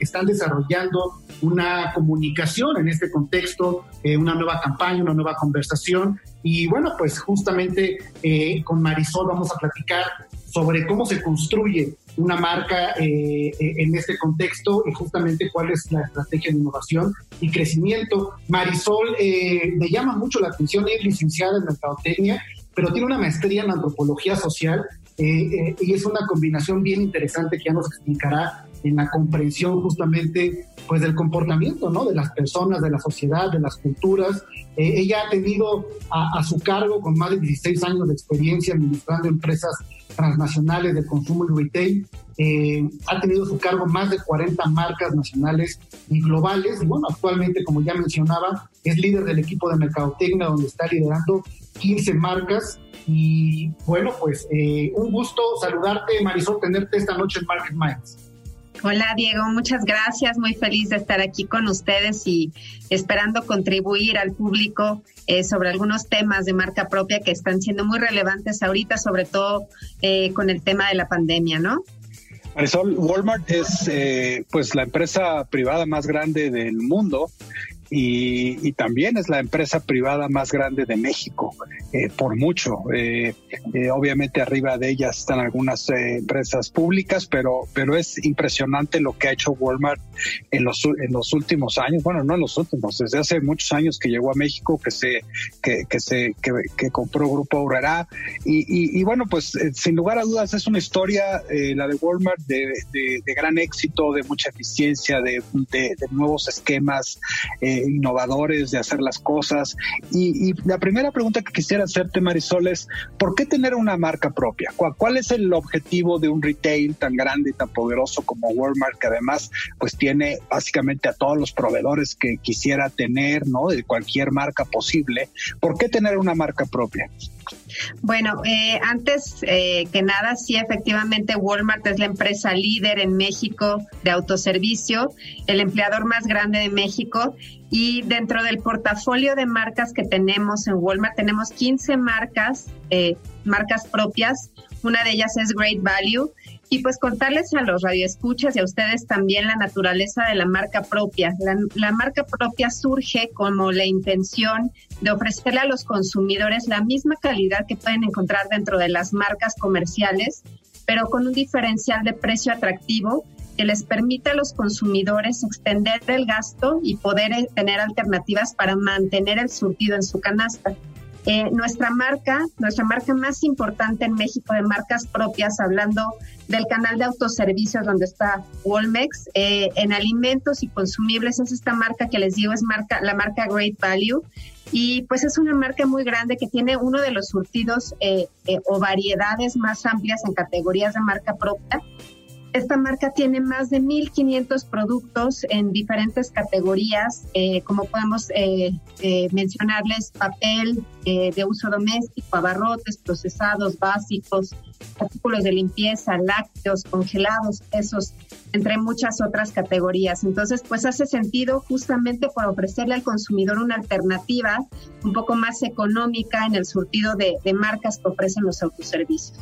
están desarrollando una comunicación en este contexto, eh, una nueva campaña, una nueva conversación. Y bueno, pues justamente eh, con Marisol vamos a platicar sobre cómo se construye una marca eh, en este contexto y justamente cuál es la estrategia de innovación y crecimiento. Marisol me llama mucho la atención, es licenciada en mercadotecnia, pero tiene una maestría en antropología social y es una combinación bien interesante que ya nos explicará en la comprensión justamente pues del comportamiento, ¿no? De las personas, de la sociedad, de las culturas. Eh, ella ha tenido a, su cargo, con más de 16 años de experiencia administrando empresas transnacionales de consumo y retail, eh, ha tenido su cargo más de 40 marcas nacionales y globales. Y bueno, actualmente, como ya mencionaba, es líder del equipo de Mercadotecnia, donde está liderando 15 marcas. Y bueno, pues eh, un gusto saludarte, Marisol, tenerte esta noche en Market Minds. Hola Diego, muchas gracias, muy feliz de estar aquí con ustedes y esperando contribuir al público eh, sobre algunos temas de marca propia que están siendo muy relevantes ahorita, sobre todo eh, con el tema de la pandemia, ¿no? Marisol, Walmart es eh, pues la empresa privada más grande del mundo y, también es la empresa privada más grande de México, eh, por mucho. Eh, eh, obviamente arriba de ellas están algunas empresas públicas, pero, pero es impresionante lo que ha hecho Walmart en los, en los últimos años, bueno, no en los últimos, desde hace muchos años que llegó a México, que se, que, se, que, compró Grupo Aurrera. Y, y, bueno, pues sin lugar a dudas es una historia, la de Walmart, de, de, gran éxito, de mucha eficiencia, de, de nuevos esquemas. Eh, innovadores, de hacer las cosas. Y, la primera pregunta que quisiera hacerte, Marisol, es ¿por qué tener una marca propia? ¿Cuál, es el objetivo de un retail tan grande y tan poderoso como Walmart, que además pues tiene básicamente a todos los proveedores que quisiera tener, ¿no? De cualquier marca posible. ¿Por qué tener una marca propia? Bueno, eh, antes eh, que nada, sí, efectivamente, Walmart es la empresa líder en México de autoservicio, el empleador más grande de México y dentro del portafolio de marcas que tenemos en Walmart, tenemos 15 marcas, eh, marcas propias. Una de ellas es Great Value. Y pues contarles a los radioescuchas y a ustedes también la naturaleza de la marca propia. La, la, marca propia surge como la intención de ofrecerle a los consumidores la misma calidad que pueden encontrar dentro de las marcas comerciales, pero con un diferencial de precio atractivo que les permite a los consumidores extender el gasto y poder eh, tener alternativas para mantener el surtido en su canasta. Eh, nuestra marca, nuestra marca más importante en México de marcas propias, hablando del canal de autoservicios donde está Walmex, eh, en alimentos y consumibles es esta marca que les digo, es marca, la marca Great Value. Y pues es una marca muy grande que tiene uno de los surtidos o variedades más amplias en categorías de marca propia esta marca tiene más de 1.500 productos en diferentes categorías, eh, como podemos eh, eh, mencionarles papel de uso doméstico, abarrotes, procesados, básicos, artículos de limpieza, lácteos, congelados, quesos, entre muchas otras categorías. Entonces, pues hace sentido justamente por ofrecerle al consumidor una alternativa un poco más económica en el surtido de marcas que ofrecen los autoservicios.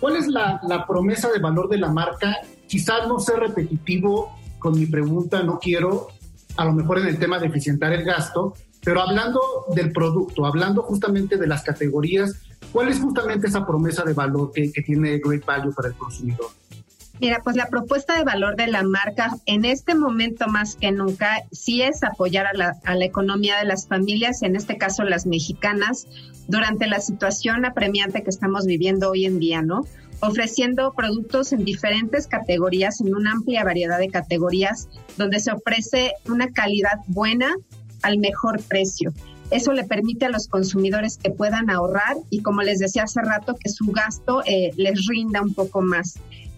¿Cuál es la, promesa de valor de la marca? Quizás no sea repetitivo con mi pregunta, no quiero, a lo mejor en el tema de eficientar el gasto, pero hablando del producto, hablando justamente de las categorías, ¿cuál es justamente esa promesa de valor que, tiene Great Value para el consumidor? Mira, pues la propuesta de valor de la marca en este momento más que nunca sí es apoyar a la, economía de las familias, en este caso las mexicanas, durante la situación apremiante que estamos viviendo hoy en día, ¿no? Ofreciendo productos en diferentes categorías, en una amplia variedad de categorías, donde se ofrece una calidad buena al mejor precio. Eso le permite a los consumidores que puedan ahorrar y, como les decía hace rato, que su gasto eh, les rinda un poco más.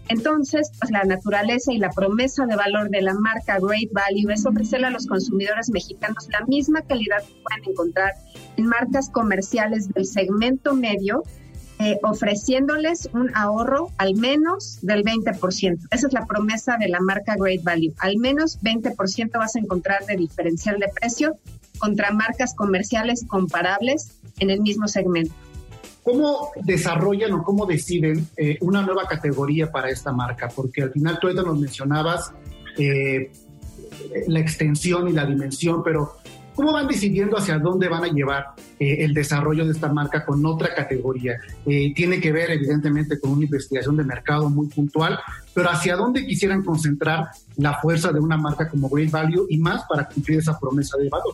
Entonces, pues la naturaleza y la promesa de valor de la marca Great Value es ofrecerle a los consumidores mexicanos la misma calidad que pueden encontrar en marcas comerciales del segmento medio, eh, ofreciéndoles un ahorro al menos del 20%. Esa es la promesa de la marca Great Value. Al menos 20% vas a encontrar de diferencial de precio contra marcas comerciales comparables en el mismo segmento. ¿Cómo desarrollan o cómo deciden eh, una nueva categoría para esta marca? Porque al final tú ahorita nos mencionabas eh, la extensión y la dimensión, pero ¿cómo van decidiendo hacia dónde van a llevar eh, el desarrollo de esta marca con otra categoría? tiene que ver evidentemente con una investigación de mercado muy puntual, pero hacia dónde quisieran concentrar la fuerza de una marca como Great Value y más para cumplir esa promesa de valor.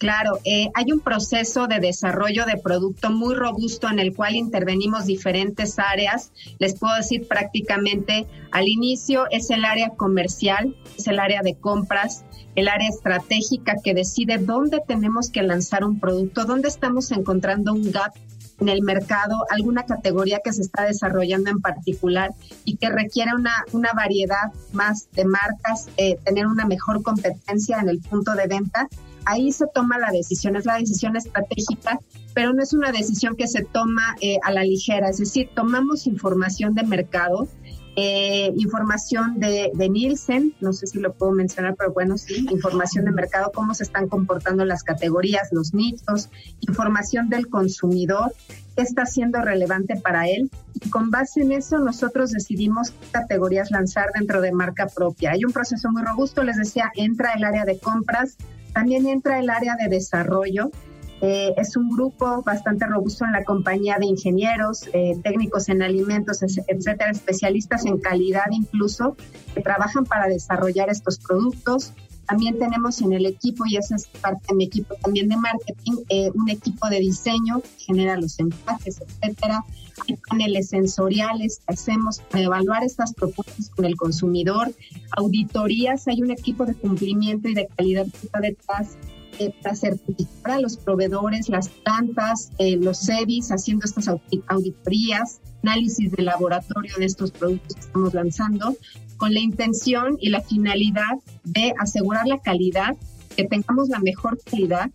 Claro, eh, hay un proceso de desarrollo de producto muy robusto en el cual intervenimos diferentes áreas. Les puedo decir prácticamente al inicio es el área comercial, es el área de compras, el área estratégica que decide dónde tenemos que lanzar un producto, dónde estamos encontrando un gap en el mercado, alguna categoría que se está desarrollando en particular y que requiere una, una variedad más de marcas, eh, tener una mejor competencia en el punto de venta ahí se toma la decisión, es la decisión estratégica, pero no es una decisión que se toma eh, a la ligera, es decir, tomamos información de mercado, eh, información de, de, Nielsen, no sé si lo puedo mencionar, pero bueno, sí, información de mercado, cómo se están comportando las categorías, los nichos, información del consumidor, qué está siendo relevante para él. Y con base en eso, nosotros decidimos qué categorías lanzar dentro de marca propia. Hay un proceso muy robusto, les decía, entra el área de compras, también entra el área de desarrollo eh, es un grupo bastante robusto en la compañía de ingenieros, eh, técnicos en alimentos, etcétera, especialistas en calidad incluso, que trabajan para desarrollar estos productos. También tenemos en el equipo, y esa es parte de mi equipo también de marketing, eh, un equipo de diseño que genera los empaques, etcétera. Hay paneles sensoriales que hacemos para evaluar estas propuestas con el consumidor, auditorías, hay un equipo de cumplimiento y de calidad que está detrás para certificar a los proveedores, las plantas, eh, los CEDIS haciendo estas auditorías, análisis de laboratorio de estos productos que estamos lanzando, con la intención y la finalidad de asegurar la calidad, que tengamos la mejor calidad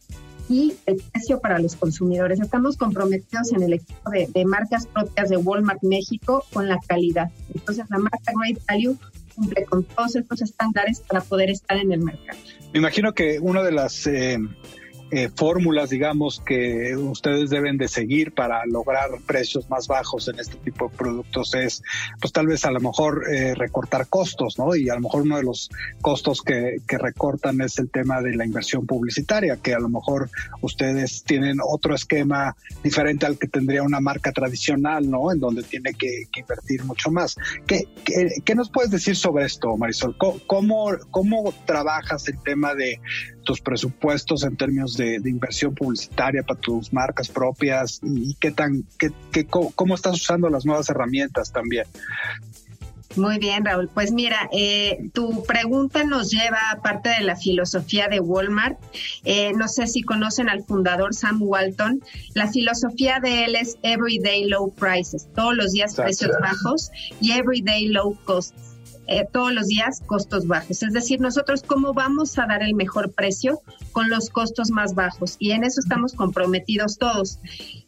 y el precio para los consumidores. Estamos comprometidos en el equipo de, de marcas propias de Walmart México con la calidad. Entonces, la marca Great Value cumple con todos estos estándares para poder estar en el mercado. Me imagino que una de las eh, eh, fórmulas, digamos, que ustedes deben de seguir para lograr precios más bajos en este tipo de productos es, pues tal vez a lo mejor eh, recortar costos, ¿no? Y a lo mejor uno de los costos que, que recortan es el tema de la inversión publicitaria, que a lo mejor ustedes tienen otro esquema diferente al que tendría una marca tradicional, ¿no? En donde tiene que, invertir mucho más. ¿Qué, ¿Qué, nos puedes decir sobre esto, Marisol? ¿Cómo, cómo trabajas el tema de tus presupuestos en términos de, inversión publicitaria para tus marcas propias y qué tan, qué, qué, cómo, estás usando las nuevas herramientas también. Muy bien, Raúl. Pues mira, eh, tu pregunta nos lleva a parte de la filosofía de Walmart. Eh, no sé si conocen al fundador Sam Walton. La filosofía de él es Everyday Low Prices, todos los días precios bajos y Everyday Low Costs eh, todos los días costos bajos. Es decir, nosotros cómo vamos a dar el mejor precio con los costos más bajos y en eso estamos comprometidos todos.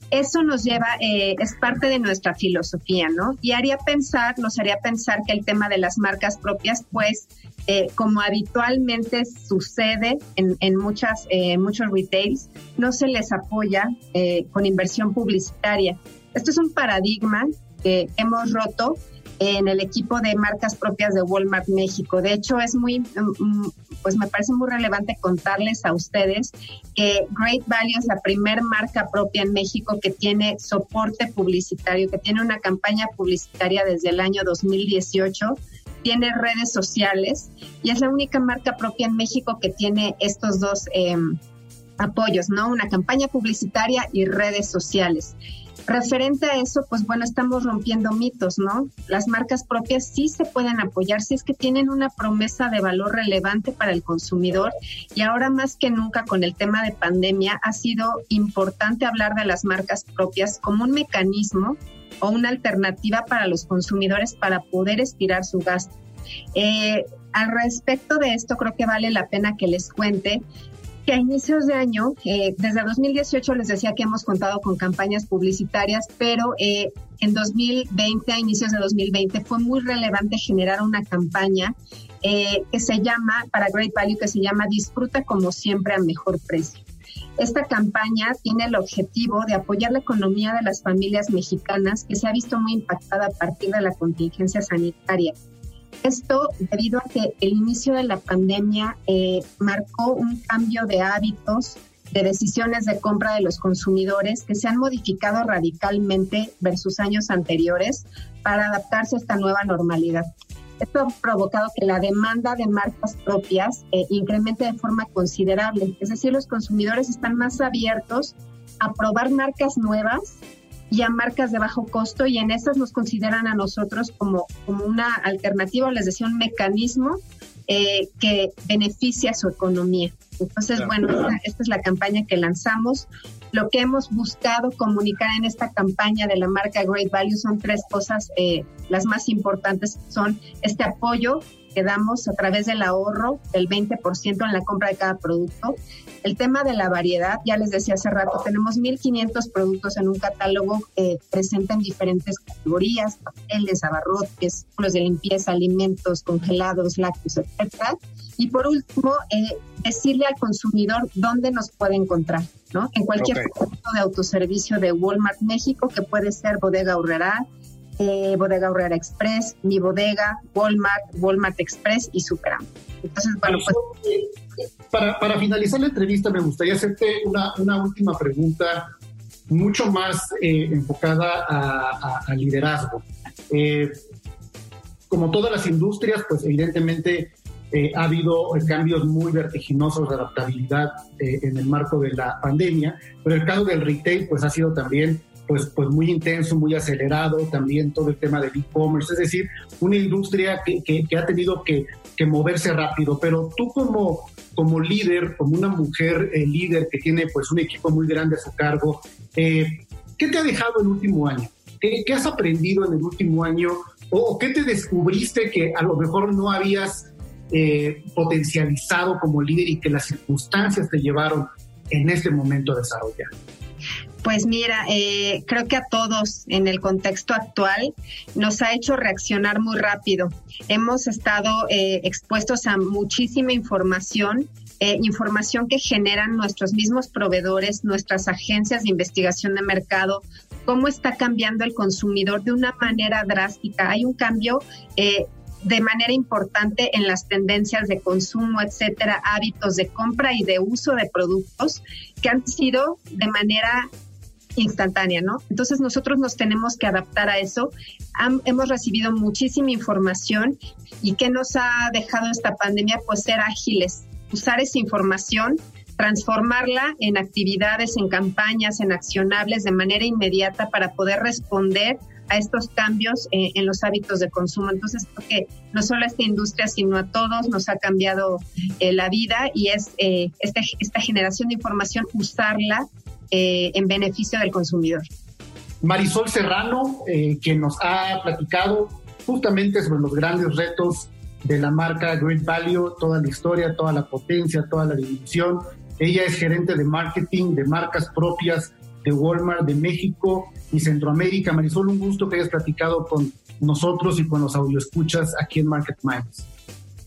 Eso nos lleva, eh, es parte de nuestra filosofía, ¿no? Y haría pensar, nos haría pensar que el tema de las marcas propias, pues, eh, como habitualmente sucede en, en muchas, muchos retails, no se les apoya con inversión publicitaria. Esto es un paradigma que hemos roto en el equipo de marcas propias de Walmart México. De hecho, es muy, mm, pues me parece muy relevante contarles a ustedes que Great Value es la primer marca propia en México que tiene soporte publicitario, que tiene una campaña publicitaria desde el año 2018 tiene redes sociales y es la única marca propia en México que tiene estos dos em, apoyos, ¿no? Una campaña publicitaria y redes sociales. Referente a eso, pues bueno, estamos rompiendo mitos, ¿no? Las marcas propias sí se pueden apoyar si es que tienen una promesa de valor relevante para el consumidor y ahora más que nunca con el tema de pandemia ha sido importante hablar de las marcas propias como un mecanismo o una alternativa para los consumidores para poder estirar su gasto. Eh, al respecto de esto, creo que vale la pena que les cuente que a inicios de año, eh, desde 2018 les decía que hemos contado con campañas publicitarias, pero eh, en 2020, a inicios de 2020, fue muy relevante generar una campaña eh, que se llama, para Great Value, que se llama Disfruta como siempre a mejor precio. Esta campaña tiene el objetivo de apoyar la economía de las familias mexicanas que se ha visto muy impactada a partir de la contingencia sanitaria. Esto debido a que el inicio de la pandemia eh, marcó un cambio de hábitos, de decisiones de compra de los consumidores que se han modificado radicalmente versus años anteriores para adaptarse a esta nueva normalidad. Esto ha provocado que la demanda de marcas propias eh, incremente de forma considerable. Es decir, los consumidores están más abiertos a probar marcas nuevas y a marcas de bajo costo y en esas nos consideran a nosotros como, como una alternativa, les decía, un mecanismo eh, que beneficia su economía. Entonces, bueno, esta, es la campaña que lanzamos. Lo que hemos buscado comunicar en esta campaña de la marca Great Value son tres cosas, eh, las más importantes son este apoyo quedamos a través del ahorro del 20% en la compra de cada producto. El tema de la variedad, ya les decía hace rato, tenemos 1.500 productos en un catálogo que presentan diferentes categorías, papeles, abarrotes, los de limpieza, alimentos, congelados, lácteos, etcétera. Y por último, eh, decirle al consumidor dónde nos puede encontrar, ¿no? En cualquier punto de autoservicio de Walmart México, que puede ser Bodega Urrera, eh, Bodega Urrera Express, Mi Bodega, Walmart, Walmart Express y Superam. Entonces, pues... Eh, para, finalizar la entrevista, me gustaría hacerte una, una última pregunta mucho más eh, enfocada a, liderazgo. como todas las industrias, pues evidentemente ha habido cambios muy vertiginosos de adaptabilidad en el marco de la pandemia, pero el caso del retail pues ha sido también pues, pues muy intenso, muy acelerado, también todo el tema del e-commerce, es decir, una industria que, que, ha tenido que, que, moverse rápido, pero tú como, como líder, como una mujer eh, líder que tiene pues un equipo muy grande a su cargo, eh, ¿qué te ha dejado el último año? ¿Qué, ¿Qué, has aprendido en el último año? ¿O qué te descubriste que a lo mejor no habías eh, potencializado como líder y que las circunstancias te llevaron en este momento a desarrollar? Pues mira, eh, creo que a todos en el contexto actual nos ha hecho reaccionar muy rápido. Hemos estado eh, expuestos a muchísima información, eh, información que generan nuestros mismos proveedores, nuestras agencias de investigación de mercado, cómo está cambiando el consumidor de una manera drástica. Hay un cambio de manera importante en las tendencias de consumo, etcétera, hábitos de compra y de uso de productos que han sido de manera instantánea, ¿no? Entonces nosotros nos tenemos que adaptar a eso. hemos recibido muchísima información y ¿qué nos ha dejado esta pandemia? Pues ser ágiles, usar esa información transformarla en actividades, en campañas, en accionables de manera inmediata para poder responder a estos cambios eh, en los hábitos de consumo. Entonces, creo que no solo a esta industria, sino a todos nos ha cambiado eh, la vida y es eh, esta, esta generación de información, usarla eh, en beneficio del consumidor. Marisol Serrano, eh, quien nos ha platicado justamente sobre los grandes retos de la marca Great Value, toda la historia, toda la potencia, toda la dimensión. Ella es gerente de marketing de marcas propias de Walmart de México y Centroamérica. Marisol, un gusto que hayas platicado con nosotros y con los audioescuchas aquí en Market Minds.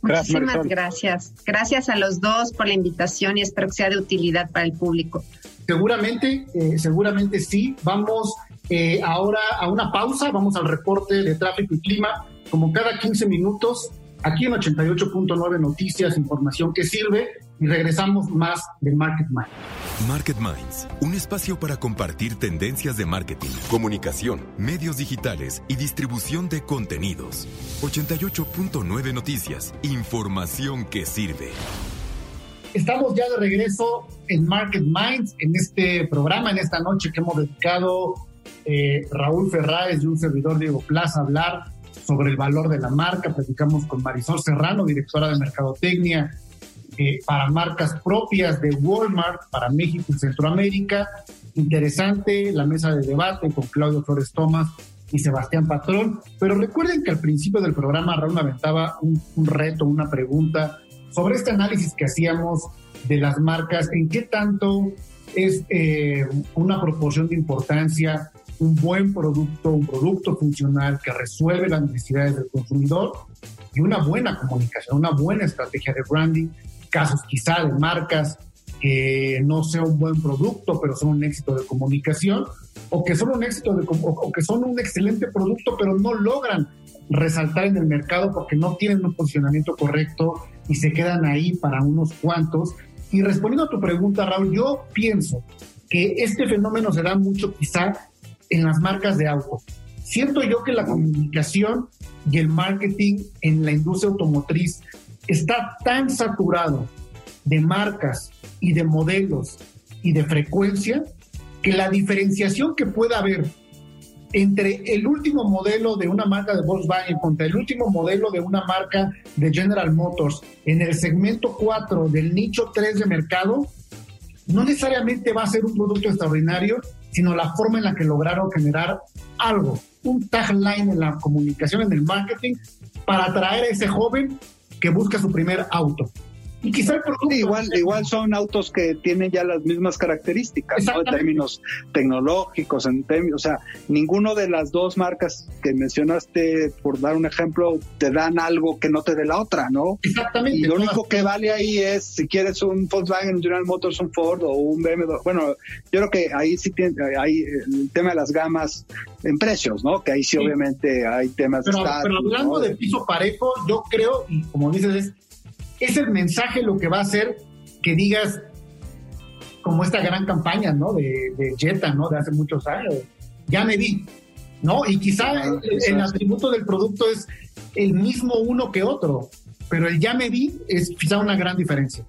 Muchísimas gracias. Gracias a los dos por la invitación y espero que sea de utilidad para el público. Seguramente, eh, seguramente sí. Vamos eh, ahora a una pausa, vamos al reporte de tráfico y clima, como cada 15 minutos, aquí en 88.9 Noticias, información que sirve, y regresamos más de Market Minds. Market Minds, un espacio para compartir tendencias de marketing, comunicación, medios digitales y distribución de contenidos. 88.9 Noticias, información que sirve. Estamos ya de regreso en Market Minds, en este programa, en esta noche que hemos dedicado eh, Raúl Ferráez y un servidor Diego Plaza a hablar sobre el valor de la marca. Platicamos con Marisol Serrano, directora de Mercadotecnia eh, para marcas propias de Walmart para México y Centroamérica. Interesante la mesa de debate con Claudio Flores Tomás y Sebastián Patrón. Pero recuerden que al principio del programa Raúl aventaba un, un reto, una pregunta sobre este análisis que hacíamos de las marcas, en qué tanto es eh, una proporción de importancia un buen producto, un producto funcional que resuelve las necesidades del consumidor y una buena comunicación, una buena estrategia de branding, casos quizá de marcas que no sea un buen producto, pero son un éxito de comunicación, o que son un éxito de, o que son un excelente producto, pero no logran resaltar en el mercado porque no tienen un posicionamiento correcto y se quedan ahí para unos cuantos. Y respondiendo a tu pregunta, Raúl, yo pienso que este fenómeno se da mucho quizá en las marcas de auto. Siento yo que la comunicación y el marketing en la industria automotriz está tan saturado de marcas y de modelos y de frecuencia que la diferenciación que pueda haber entre el último modelo de una marca de Volkswagen contra el último modelo de una marca de General Motors en el segmento 4 del nicho 3 de mercado, no necesariamente va a ser un producto extraordinario, sino la forma en la que lograron generar algo, un tagline en la comunicación, en el marketing, para atraer a ese joven que busca su primer auto. Y quizá el producto... igual, igual son autos que tienen ya las mismas características, ¿no? En términos tecnológicos, en términos, o sea, ninguno de las dos marcas que mencionaste, por dar un ejemplo, te dan algo que no te dé la otra, ¿no? Exactamente. Y lo único que vale ahí es si quieres un Volkswagen, General Motors, un Ford o un BMW. Bueno, yo creo que ahí sí tiene, hay el tema de las gamas en precios, ¿no? Que ahí sí, obviamente hay temas pero, de Pero hablando de piso parejo, yo creo, y como dices, es es el mensaje lo que va a hacer que digas, como esta gran campaña, ¿no? De, de Jetta, ¿no? De hace muchos años. Ya me vi, ¿no? Y quizá el, atributo del producto es el mismo uno que otro, pero el ya me vi es quizá una gran diferencia.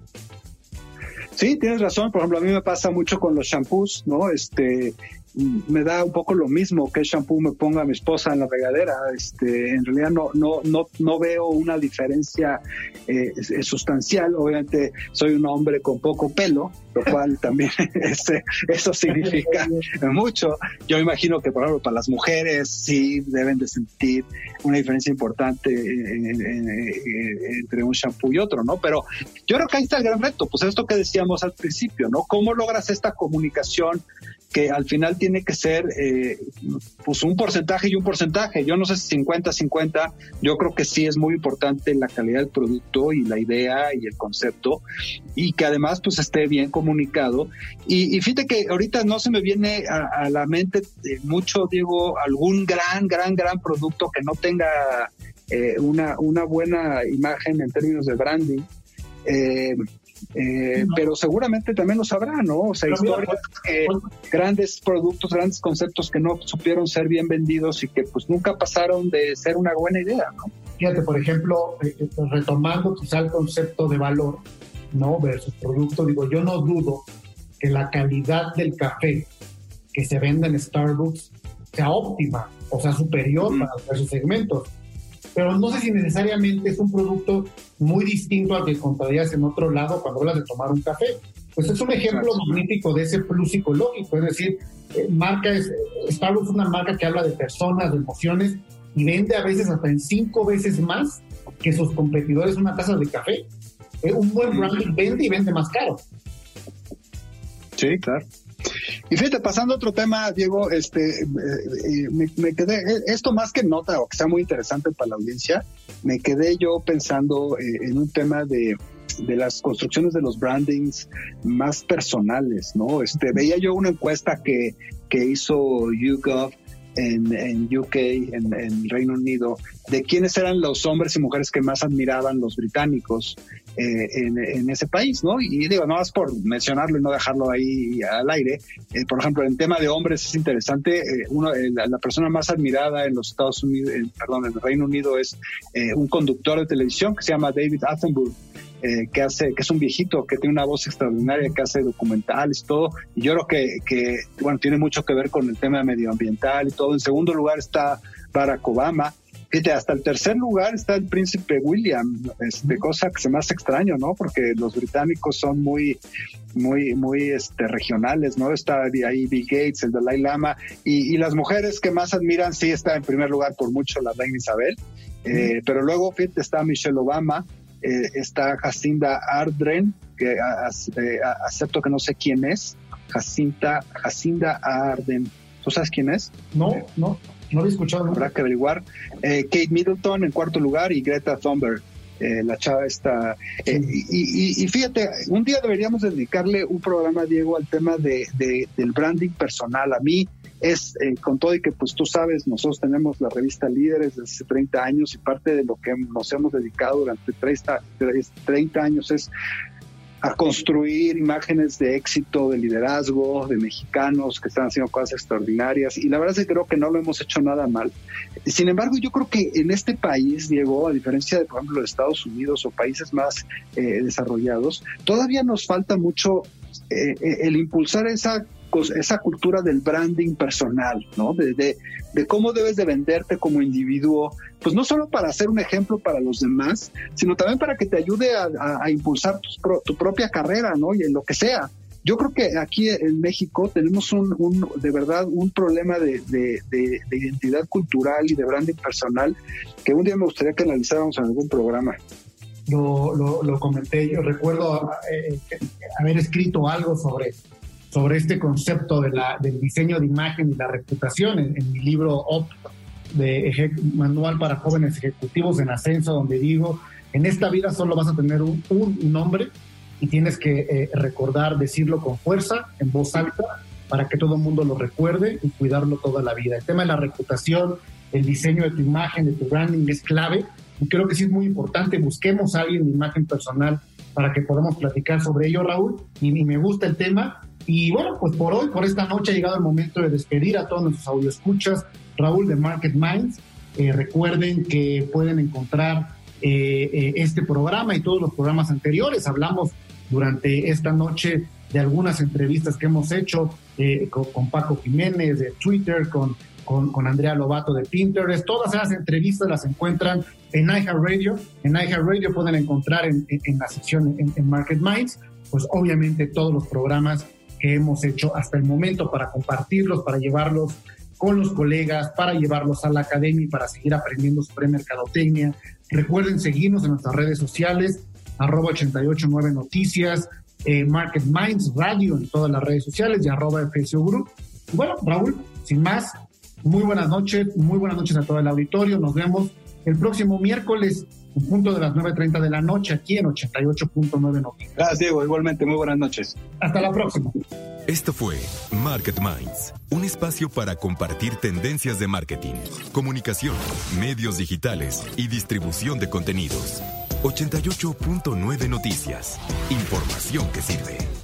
Sí, tienes razón. Por ejemplo, a mí me pasa mucho con los shampoos, ¿no? Este, me da un poco lo mismo que el shampoo me ponga mi esposa en la regadera. Este, en realidad no, no, no, no veo una diferencia eh, sustancial. Obviamente soy un hombre con poco pelo, lo cual [laughs] también [laughs] ese, eso significa mucho. Yo imagino que, por ejemplo, para las mujeres sí deben de sentir una diferencia importante entre un shampoo y otro, ¿no? Pero yo creo que ahí está el gran reto, pues esto que decíamos al principio, ¿no? ¿Cómo logras esta comunicación que al final tiene que ser eh, pues un porcentaje y un porcentaje. Yo no sé si 50-50, yo creo que sí es muy importante la calidad del producto y la idea y el concepto y que además pues esté bien comunicado. Y, fíjate que ahorita no se me viene a, la mente mucho, Diego, algún gran, gran, gran producto que no tenga eh, una, una buena imagen en términos de branding. Eh, eh, pero seguramente también lo sabrá, ¿no? O sea, historias, grandes productos, grandes conceptos que no supieron ser bien vendidos y que pues nunca pasaron de ser una buena idea, ¿no? Fíjate, por ejemplo, eh, eh, retomando quizá el concepto de valor, ¿no? Versus producto, digo, yo no dudo que la calidad del café que se vende en Starbucks sea óptima, o sea, superior para esos segmentos pero no sé si necesariamente es un producto muy distinto al que encontrarías en otro lado cuando hablas de tomar un café. Pues es un ejemplo magnífico de ese plus psicológico, es decir, eh, marca es, Starbucks es una marca que habla de personas, de emociones y vende a veces hasta en cinco veces más que sus competidores una taza de café. Eh, un buen branding vende y vende más caro. Sí, claro. Y fíjate, pasando a otro tema, Diego, este, eh, eh, me, quedé, eh, esto más que nota o que sea muy interesante para la audiencia, me quedé yo pensando en un tema de, de las construcciones de los brandings más personales, ¿no? Este, veía yo una encuesta que, que hizo YouGov en, en UK, en, en, Reino Unido, de quiénes eran los hombres y mujeres que más admiraban los británicos eh, en, ese país, ¿no? Y digo, no más por mencionarlo y no dejarlo ahí al aire. Eh, por ejemplo, en tema de hombres es interesante, eh, uno, eh, la, la, persona más admirada en los Estados Unidos, perdón, en el Reino Unido es un conductor de televisión que se llama David Attenborough. Eh, que hace, que es un viejito, que tiene una voz extraordinaria, que hace documentales y todo. Y yo creo que, bueno, tiene mucho que ver con el tema medioambiental y todo. En segundo lugar está Barack Obama. Fíjate, hasta el tercer lugar está el príncipe William, este, cosa que se me hace extraño, ¿no? Porque los británicos son muy, muy, muy este, regionales, ¿no? Está ahí Bill Gates, el Dalai Lama, y, y las mujeres que más admiran, sí está en primer lugar por mucho la reina Isabel, eh, pero luego, fíjate, está Michelle Obama, eh, está Jacinda Ardren, que eh, acepto que no sé quién es, Jacinta, Jacinda Arden. ¿Tú sabes quién es? No, no, no lo he escuchado. Habrá que averiguar. Eh, Kate Middleton en cuarto lugar y Greta Thunberg. la chava está. y, fíjate, un día deberíamos dedicarle un programa, Diego, al tema de, del branding personal. A mí, es eh, con todo y que pues tú sabes, nosotros tenemos la revista Líderes desde hace 30 años y parte de lo que nos hemos dedicado durante 30, 30 años es a construir imágenes de éxito, de liderazgo, de mexicanos que están haciendo cosas extraordinarias. Y la verdad es que creo que no lo hemos hecho nada mal. Sin embargo, yo creo que en este país, Diego, a diferencia de, por ejemplo, de Estados Unidos o países más eh, desarrollados, todavía nos falta mucho eh, el impulsar esa esa cultura del branding personal, ¿no? De, de, cómo debes de venderte como individuo, pues no solo para ser un ejemplo para los demás, sino también para que te ayude a, impulsar tu, propia carrera, ¿no? Y en lo que sea. Yo creo que aquí en México tenemos un, de verdad un problema de, de, de, identidad cultural y de branding personal que un día me gustaría que analizáramos en algún programa. lo, comenté. Yo recuerdo eh, haber escrito algo sobre, sobre este concepto del diseño de imagen y la reputación en, mi libro OP, de Manual para Jóvenes Ejecutivos en Ascenso, donde digo, en esta vida solo vas a tener un, nombre y tienes que eh, recordar, decirlo con fuerza, en voz alta, para que todo el mundo lo recuerde y cuidarlo toda la vida. El tema de la reputación, el diseño de tu imagen, de tu branding es clave y creo que sí es muy importante, busquemos a alguien de imagen personal para que podamos platicar sobre ello, Raúl, y, me gusta el tema. Y bueno, pues por hoy, por esta noche ha llegado el momento de despedir a todos nuestros audioscuchas. Raúl de Market Minds, eh, recuerden que pueden encontrar eh, eh, este programa y todos los programas anteriores. Hablamos durante esta noche de algunas entrevistas que hemos hecho con, Paco Jiménez de Twitter, con con, Andrea Lobato de Pinterest. Todas esas entrevistas las encuentran en iHeartRadio. En iHeartRadio pueden encontrar en, la sección en, Market Minds, pues obviamente todos los programas que hemos hecho hasta el momento para compartirlos, para llevarlos con los colegas, para llevarlos a la academia y para seguir aprendiendo sobre mercadotecnia. Recuerden seguirnos en nuestras redes sociales, arroba 889 Noticias, eh, Market Minds Radio en todas las redes sociales y arroba FSU Group. bueno, Raúl, sin más, muy buenas noches, muy buenas noches a todo el auditorio. Nos vemos el próximo miércoles en punto de las 9.30 de la noche aquí en 88.9 Noticias. Gracias, Diego. Igualmente, muy buenas noches. Hasta la próxima. Esto fue Market Minds, un espacio para compartir tendencias de marketing, comunicación, medios digitales y distribución de contenidos. 88.9 Noticias. Información que sirve.